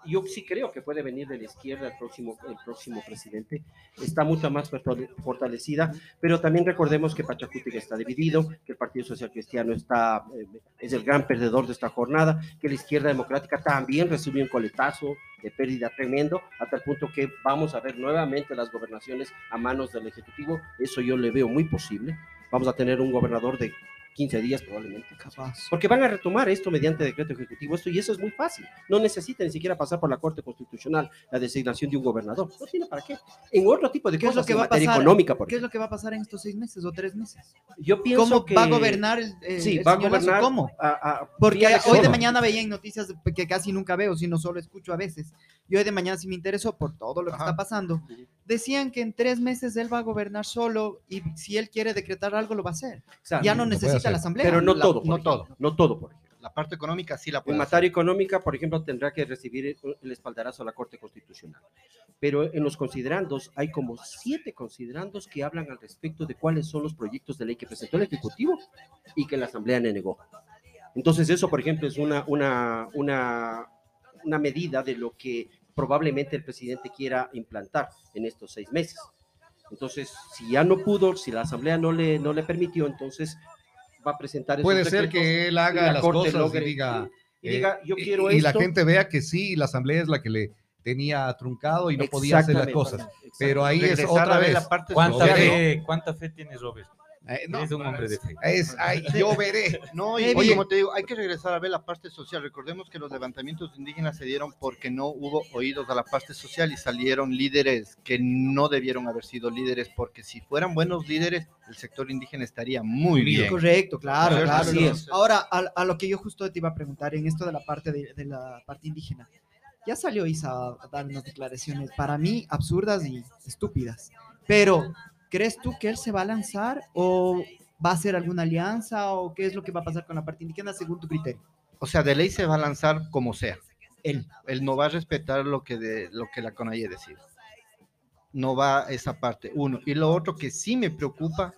Yo sí creo que puede venir de la izquierda el próximo, el próximo presidente. Está mucho más fortale- fortalecida, pero también recordemos que Pachacútec está dividido, que el Partido Social Cristiano está, eh, es el gran perdedor de esta jornada, que la izquierda democrática también recibió un coletazo de pérdida tremendo, hasta el punto que vamos a ver nuevamente las gobernaciones a manos del Ejecutivo. Eso yo le veo muy posible. Vamos a tener un gobernador de 15 días probablemente. Capaz. Porque van a retomar esto mediante decreto ejecutivo, esto y eso es muy fácil. No necesita ni siquiera pasar por la Corte Constitucional la designación de un gobernador. No tiene para qué. En otro tipo de ¿Qué es cosas, lo que en va a materia pasar? económica, por ¿Qué es lo que va a pasar en estos seis meses o tres meses? Yo pienso ¿Cómo que va a gobernar el, el- Sí, el va a señor Lazo? gobernar ¿Cómo? a- a- Porque hoy de mañana veía en noticias que casi nunca veo, sino solo escucho a veces. Y hoy de mañana sí me interesó por todo lo que Ajá. está pasando. Decían que en tres meses él va a gobernar solo y si él quiere decretar algo lo va a hacer. O sea, Ya no necesita la asamblea. pero no La- todo. no ejemplo. todo. No todo, por ejemplo. La parte económica sí la En puede hacer. materia económica, por ejemplo, tendrá que recibir el- el espaldarazo a la Corte Constitucional. Pero en los considerandos hay como siete considerandos que hablan al respecto de cuáles son los proyectos de ley que presentó el Ejecutivo y que la Asamblea le negó. Entonces eso, por ejemplo, es una, una, una, una medida de lo que probablemente el presidente quiera implantar en estos seis meses. Entonces, si ya no pudo, si la Asamblea no le, no le permitió, entonces va a presentar Puede ser que él y haga la las Corte cosas logre- y diga, y diga, yo eh, quiero y esto. la gente vea que sí, la asamblea es la que le tenía truncado y no podía hacer las cosas. Pero ahí es Regresar otra a ver vez. la parte ¿Cuánta fe, ¿Cuánta fe tiene Robert? Eh, no, es un hombre de fe. es, ay, (laughs) yo veré. No, y Maybe. oye, como te digo, hay que regresar a ver la parte social. Recordemos que los levantamientos indígenas se dieron porque no hubo oídos a la parte social y salieron líderes que no debieron haber sido líderes, porque si fueran buenos líderes, el sector indígena estaría muy bien. Correcto, claro, claro. es. Ahora, a, a lo que yo justo te iba a preguntar en esto de la parte de, de la parte indígena. Ya salió Isa a dar unas declaraciones para mí absurdas y estúpidas. Pero, ¿crees tú que él se va a lanzar o va a hacer alguna alianza o qué es lo que va a pasar con la parte indígena según tu criterio? O sea, de ley se va a lanzar como sea. Él. Él no va a respetar lo que, de, lo que la CONAIE decide. no va esa parte, uno. Y lo otro que sí me preocupa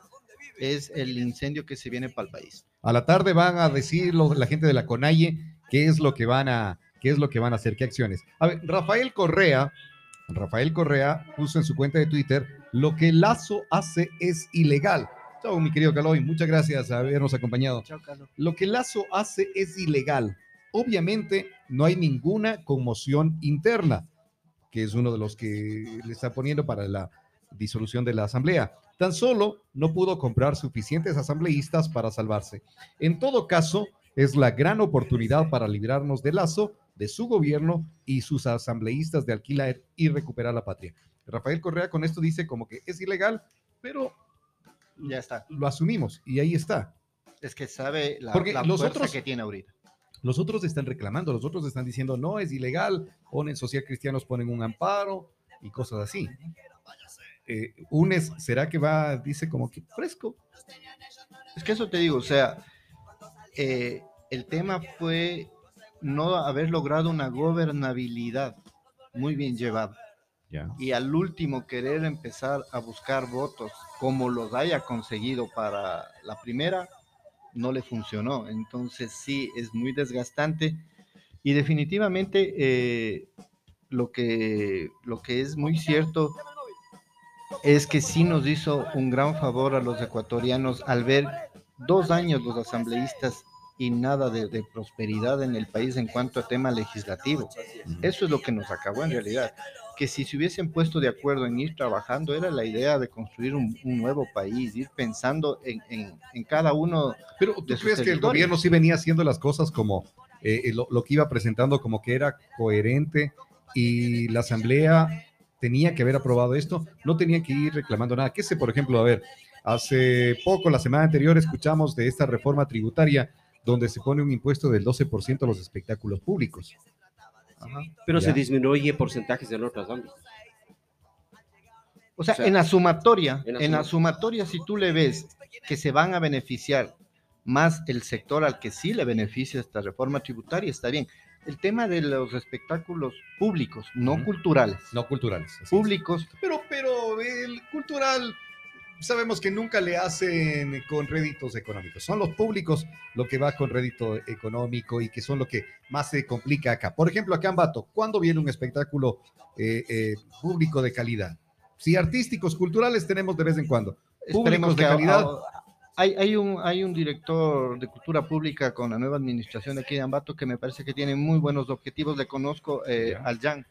es el incendio que se viene para el país. A la tarde van a decir la gente de la CONAIE qué es lo que van a, qué es lo que van a hacer, qué acciones. A ver, Rafael Correa, Rafael Correa puso en su cuenta de Twitter, lo que Lazo hace es ilegal. Chao, mi querido Caloy, muchas gracias por habernos acompañado. Chao, Carlos. Lo que Lazo hace es ilegal. Obviamente no hay ninguna conmoción interna, que es uno de los que le está poniendo para la disolución de la asamblea. Tan solo no pudo comprar suficientes asambleístas para salvarse. En todo caso, es la gran oportunidad para librarnos de Lazo, de su gobierno y sus asambleístas de alquiler y recuperar la patria. Rafael Correa con esto dice como que es ilegal, pero Ya está. lo asumimos y ahí está. Es que sabe la, Porque la los otros- que tiene ahorita. Los otros están reclamando, los otros están diciendo no es ilegal, ponen social cristianos, ponen un amparo y cosas así. Eh, UNES, ¿será que va, dice como que fresco? Es que eso te digo, o sea, eh, el tema fue no haber logrado una gobernabilidad muy bien llevada. Y al último querer empezar a buscar votos como los haya conseguido para la primera, no le funcionó. Entonces sí, es muy desgastante. Y definitivamente eh, lo, que, lo que es muy cierto es que sí nos hizo un gran favor a los ecuatorianos al ver dos años los asambleístas y nada de, de prosperidad en el país en cuanto a tema legislativo. Eso es lo que nos acabó en realidad. Que si se hubiesen puesto de acuerdo en ir trabajando, era la idea de construir un, un nuevo país, ir pensando en, en- en cada uno. Pero ¿tú de sus crees que el gobierno sí venía haciendo las cosas como eh, eh, lo, lo que iba presentando como que era coherente y la asamblea tenía que haber aprobado esto? No tenía que ir reclamando nada. ¿Qué sé, por ejemplo? A ver, hace poco, la semana anterior, escuchamos de esta reforma tributaria donde se pone un impuesto del 12% a los espectáculos públicos. Pero Ya. se disminuye porcentajes en otros ámbitos. O sea, O sea, en la sumatoria, en la en la suma- sumatoria, si tú le ves que se van a beneficiar más el sector al que sí le beneficia esta reforma tributaria, está bien. El tema de los espectáculos públicos, no culturales, No culturales. es. públicos, Pero, pero el cultural, sabemos que nunca le hacen con réditos económicos. Son los públicos lo que va con rédito económico y que son lo que más se complica acá. Por ejemplo, acá en Bato, ¿cuándo viene un espectáculo eh, eh, público de calidad? Si artísticos, culturales tenemos de vez en cuando. esperemos Públicos de calidad. hay, hay, un, hay un director de cultura pública con la nueva administración de aquí de Ambato que me parece que tiene muy buenos objetivos. Le conozco eh, al Jan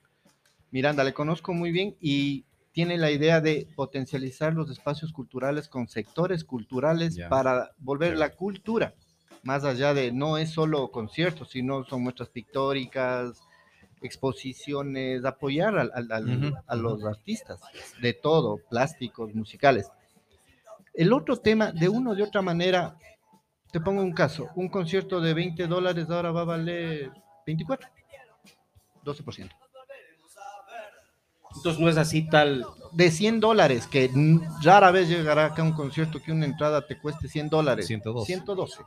Miranda, le conozco muy bien y tiene la idea de potencializar los espacios culturales con sectores culturales para volver la cultura, más allá de no es solo conciertos, sino son muestras pictóricas, exposiciones, apoyar al- al- al- Ujú, a los artistas de todo, plásticos, musicales. El otro tema, de una de otra manera, te pongo un caso, un concierto de 20 dólares ahora va a valer 24, 12%. Entonces no es así tal. De 100 dólares, que rara vez llegará acá un concierto que una entrada te cueste 100 dólares. 112. 112.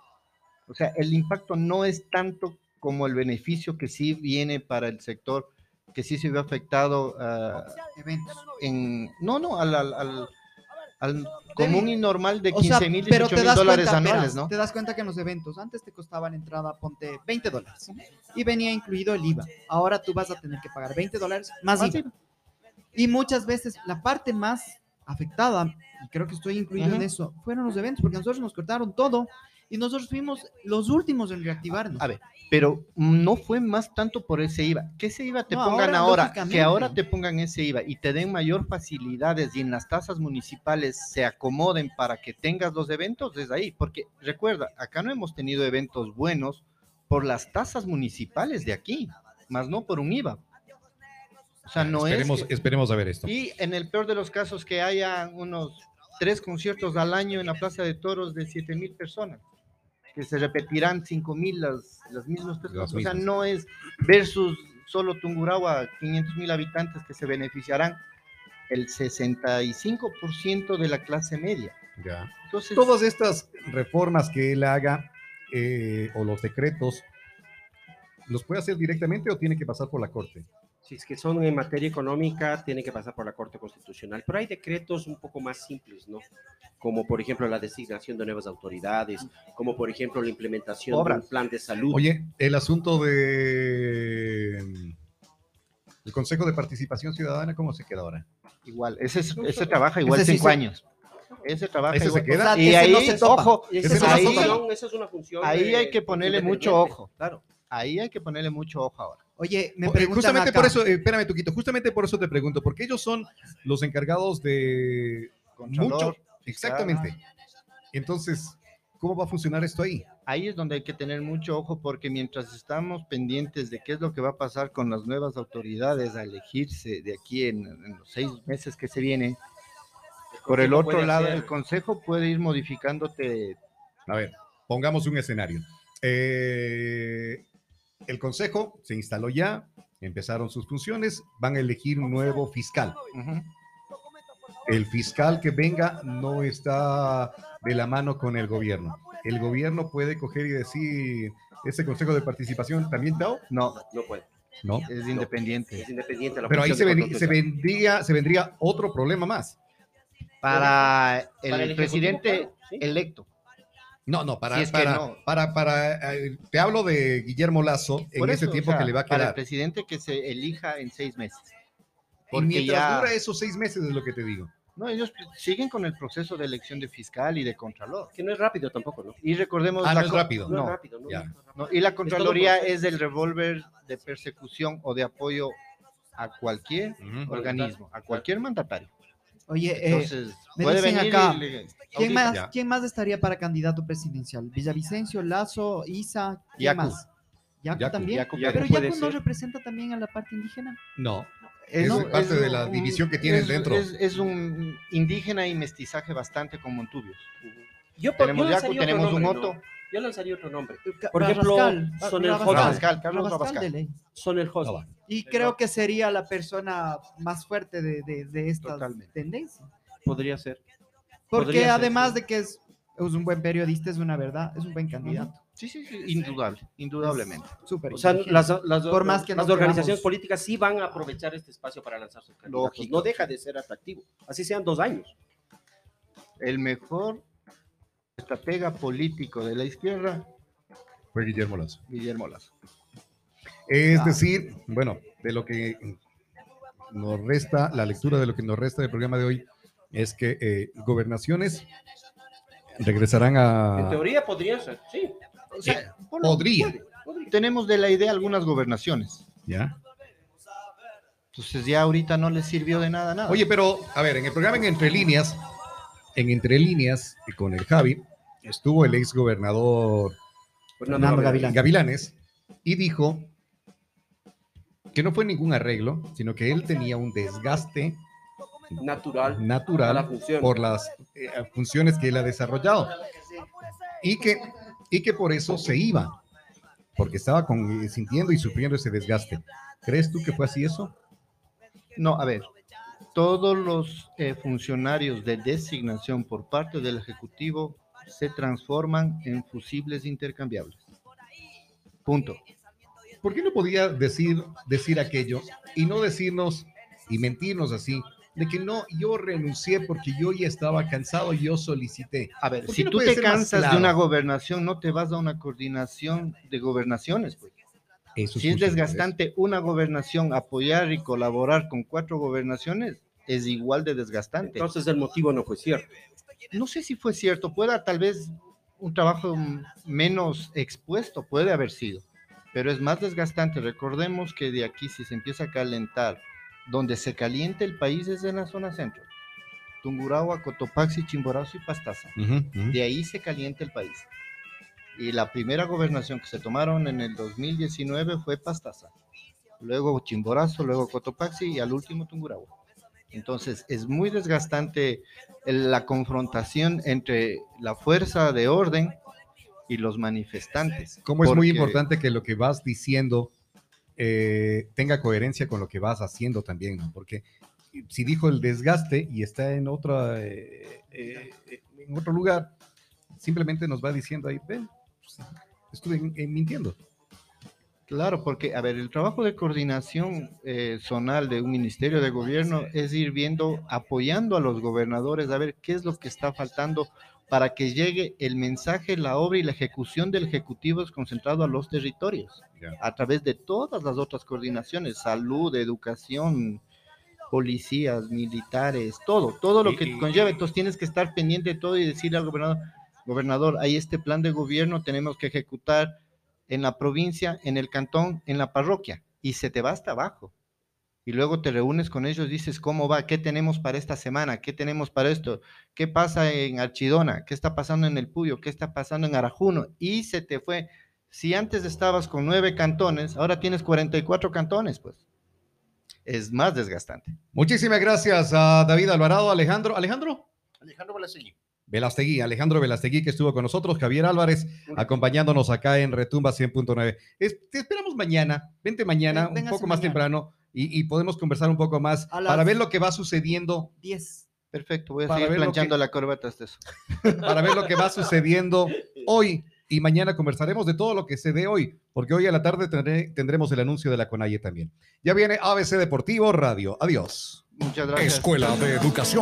O sea, el impacto no es tanto como el beneficio que sí viene para el sector, que sí se vio afectado ah, Eventos. en... No, no, al, al, al- al común y normal de O sea, 15 mil, pero 18 te mil das dólares cuenta, anuales, ¿no? Te das cuenta que en los eventos antes te costaba la entrada, ponte 20 dólares y venía incluido el IVA. Ahora tú vas a tener que pagar 20 dólares más Más IVA. Y muchas veces la parte más afectada, y creo que estoy incluido en Ujú. eso, fueron los eventos, porque nosotros nos cortaron todo y nosotros fuimos los últimos en reactivarnos. A ver, pero no fue más tanto por ese IVA. Que ese IVA te No, pongan ahora, ahora, que ahora te pongan ese IVA y te den mayor facilidades y en las tasas municipales se acomoden para que tengas los eventos, es ahí. Porque recuerda, acá no hemos tenido eventos buenos por las tasas municipales de aquí, más no por un IVA. O sea, no esperemos, es. que- esperemos a ver esto. y en el peor de los casos, que haya unos tres conciertos al año en la Plaza de Toros de 7 mil personas, que se repetirán 5 mil las, las mismas personas. Las O sea, no es versus solo Tungurahua, 500 mil habitantes que se beneficiarán el 65% de la clase media. Ya. Entonces, Todas estas reformas que él haga eh, o los decretos, ¿los puede hacer directamente o tiene que pasar por la corte? Si es que son en materia económica, tienen que pasar por la Corte Constitucional. Pero hay decretos un poco más simples, ¿no? Como por ejemplo la designación de nuevas autoridades, como por ejemplo la implementación Obras. de un plan de salud. Oye, el asunto de el Consejo de Participación Ciudadana, ¿cómo se queda ahora? Igual, ese, es- ese trabaja igual Ese sí cinco se- años. Ese trabaja ¿Ese se igual. queda? O sea, Y ese ahí, no se topa. ojo, Y ese no ahí, esa es una función. ahí de- hay que ponerle mucho ojo. Claro. Ahí hay que ponerle mucho ojo ahora. Oye, me Eh, preguntan justamente acá, por eso, eh, espérame, Tuquito, justamente por eso te pregunto, porque ellos son los encargados de mucho. Exactamente. Entonces, ¿cómo va a funcionar esto ahí? Ahí es donde hay que tener mucho ojo porque mientras estamos pendientes de qué es lo que va a pasar con las nuevas autoridades a elegirse de aquí en, en los seis meses que se vienen, por el otro lado, hacer- el consejo puede ir modificándote. A ver, pongamos un escenario. Eh, el Consejo se instaló ya, empezaron sus funciones, van a elegir un nuevo fiscal. El fiscal que venga no está de la mano con el gobierno. El gobierno puede coger y decir, ese Consejo de Participación también Tao? No, No puede. No. es independiente. Es independiente. la Pero ahí se, de ven- control se vendría, se vendría otro problema más. Para el, Para el presidente Ejecutivo, claro, sí. electo. No, no, para, Si es que para, no. para, para, eh, te hablo de Guillermo Lazo en ese o tiempo sea, que le va a Para el quedar. presidente que se elija en seis meses. Y Porque mientras ya- dura esos seis meses es lo que te digo. No, ellos siguen con el proceso de elección de fiscal y de contralor. Que no es rápido tampoco, ¿no? Y recordemos Ah, la no es rápido. No, No, es rápido, ¿no? ya. no es rápido. no, y la Contraloría proceso. es el revólver de persecución o de apoyo a cualquier organismo, a cualquier mandatario. Oye, eh, Entonces, me puede dicen venir acá, le- ¿quién, más, ya. ¿quién más estaría para candidato presidencial? ¿Villavicencio, Lazo, Isa? ¿Quién Yacu. más? ¿Yacu, Yacu. también? Yacu Pero Yacu no ser. representa también a la parte indígena. No. Es, Es parte de la un- división que tienen es- dentro. Es, es un indígena y mestizaje bastante con Montubios. Yo, Tenemos yo Yacu, tenemos un Otto. ¿no? Yo lanzaría otro nombre. Ca- Por ejemplo, son el Carlos. Son el. Y creo que sería la persona más fuerte de, de, de esta Totalmente. tendencia. Podría ser. Porque Podría ser, además sí. de que es, es un buen periodista, es una verdad, es un buen candidato. Sí, sí, sí, indudable, indudablemente. Súper. O sea, las, las, Por más que las no organizaciones queramos- políticas sí van a aprovechar este espacio para lanzar sus candidatos. Lógico. No deja de ser atractivo. Así sean dos años. El mejor estratega político de la izquierda, Fue Guillermo Lazo. Guillermo Lazo. Es Ah. decir, bueno, de lo que nos resta, la lectura de lo que nos resta del programa de hoy es que eh, gobernaciones regresarán En a... teoría podría ser, sí. O sea, por- Podría, tenemos de la idea algunas gobernaciones. ¿ya? Entonces ya ahorita no les sirvió de nada nada. Oye, pero, a ver, en el programa en Entre Líneas, en Entre Líneas, y con el Javi, estuvo el ex gobernador Fernando Fernando Gavilán. Gavilán. Gavilanes y dijo que no fue ningún arreglo, sino que él tenía un desgaste Natural. la natural por las eh, funciones que él ha desarrollado y que, y que por eso se iba, porque estaba con, eh, sintiendo y sufriendo ese desgaste. ¿Crees tú que fue así eso? No, a ver, todos los eh, funcionarios de designación por parte del Ejecutivo se transforman en fusibles intercambiables. Punto. ¿Por qué no podía decir, decir aquello y no decirnos y mentirnos así? De que no, yo renuncié porque yo ya estaba cansado y yo solicité. A ver, ¿Por qué si no tú te cansas de una gobernación, no te vas a una coordinación de gobernaciones. Pues. Eso Si es desgastante una gobernación, apoyar y colaborar con cuatro gobernaciones, es igual de desgastante. Entonces el motivo no fue cierto. no sé si fue cierto, pueda tal vez un trabajo menos expuesto, puede haber sido, pero es más desgastante. Recordemos que de aquí si se empieza a calentar, donde se calienta el país es en la zona centro. Tungurahua, Cotopaxi, Chimborazo y Pastaza. De ahí se calienta el país. Y la primera gobernación que se tomaron en el 2019 fue Pastaza. Luego Chimborazo, luego Cotopaxi y al último Tungurahua. Entonces es muy desgastante la confrontación entre la fuerza de orden y los manifestantes. Como es muy importante que lo que vas diciendo eh, tenga coherencia con lo que vas haciendo también, ¿no? Porque si dijo el desgaste y está en otra, eh, eh, en otro lugar, simplemente nos va diciendo ahí, ven, estuve en mintiendo. Claro, porque, a ver, el trabajo de coordinación eh, zonal de un ministerio de gobierno es ir viendo, apoyando a los gobernadores, a ver qué es lo que está faltando para que llegue el mensaje, la obra y la ejecución del Ejecutivo es concentrado a los territorios, a través de todas las otras coordinaciones, salud, educación, policías, militares, todo, todo lo que conlleva. Entonces tienes que estar pendiente de todo y decirle al gobernador, gobernador, hay este plan de gobierno, tenemos que ejecutar en la provincia, en el cantón, en la parroquia, y se te va hasta abajo. Y luego te reúnes con ellos, dices, ¿cómo va? ¿Qué tenemos para esta semana? ¿Qué tenemos para esto? ¿Qué pasa en Archidona? ¿Qué está pasando en El Puyo? ¿Qué está pasando en Arajuno? Y se te fue. Si antes estabas con nueve cantones, ahora tienes 44 cantones, pues. Es más desgastante. Muchísimas gracias a David Alvarado, Alejandro. Alejandro. Alejandro Balasegui. Velastegui, Alejandro Velastegui, que estuvo con nosotros, Javier Álvarez, acompañándonos acá en Retumba 100.9. Es- Te esperamos mañana, vente mañana, Ven- un poco más mañana. temprano, y, y podemos conversar un poco más para ver lo que va sucediendo, 10. Perfecto, voy a Para seguir ver planchando que- la corbata hasta eso. (laughs) para ver lo que va sucediendo hoy. Y mañana conversaremos de todo lo que se dé hoy, porque hoy a la tarde tendré- tendremos el anuncio de la CONAIE también. Ya viene ABC Deportivo Radio. Adiós. Muchas gracias. Escuela de Educación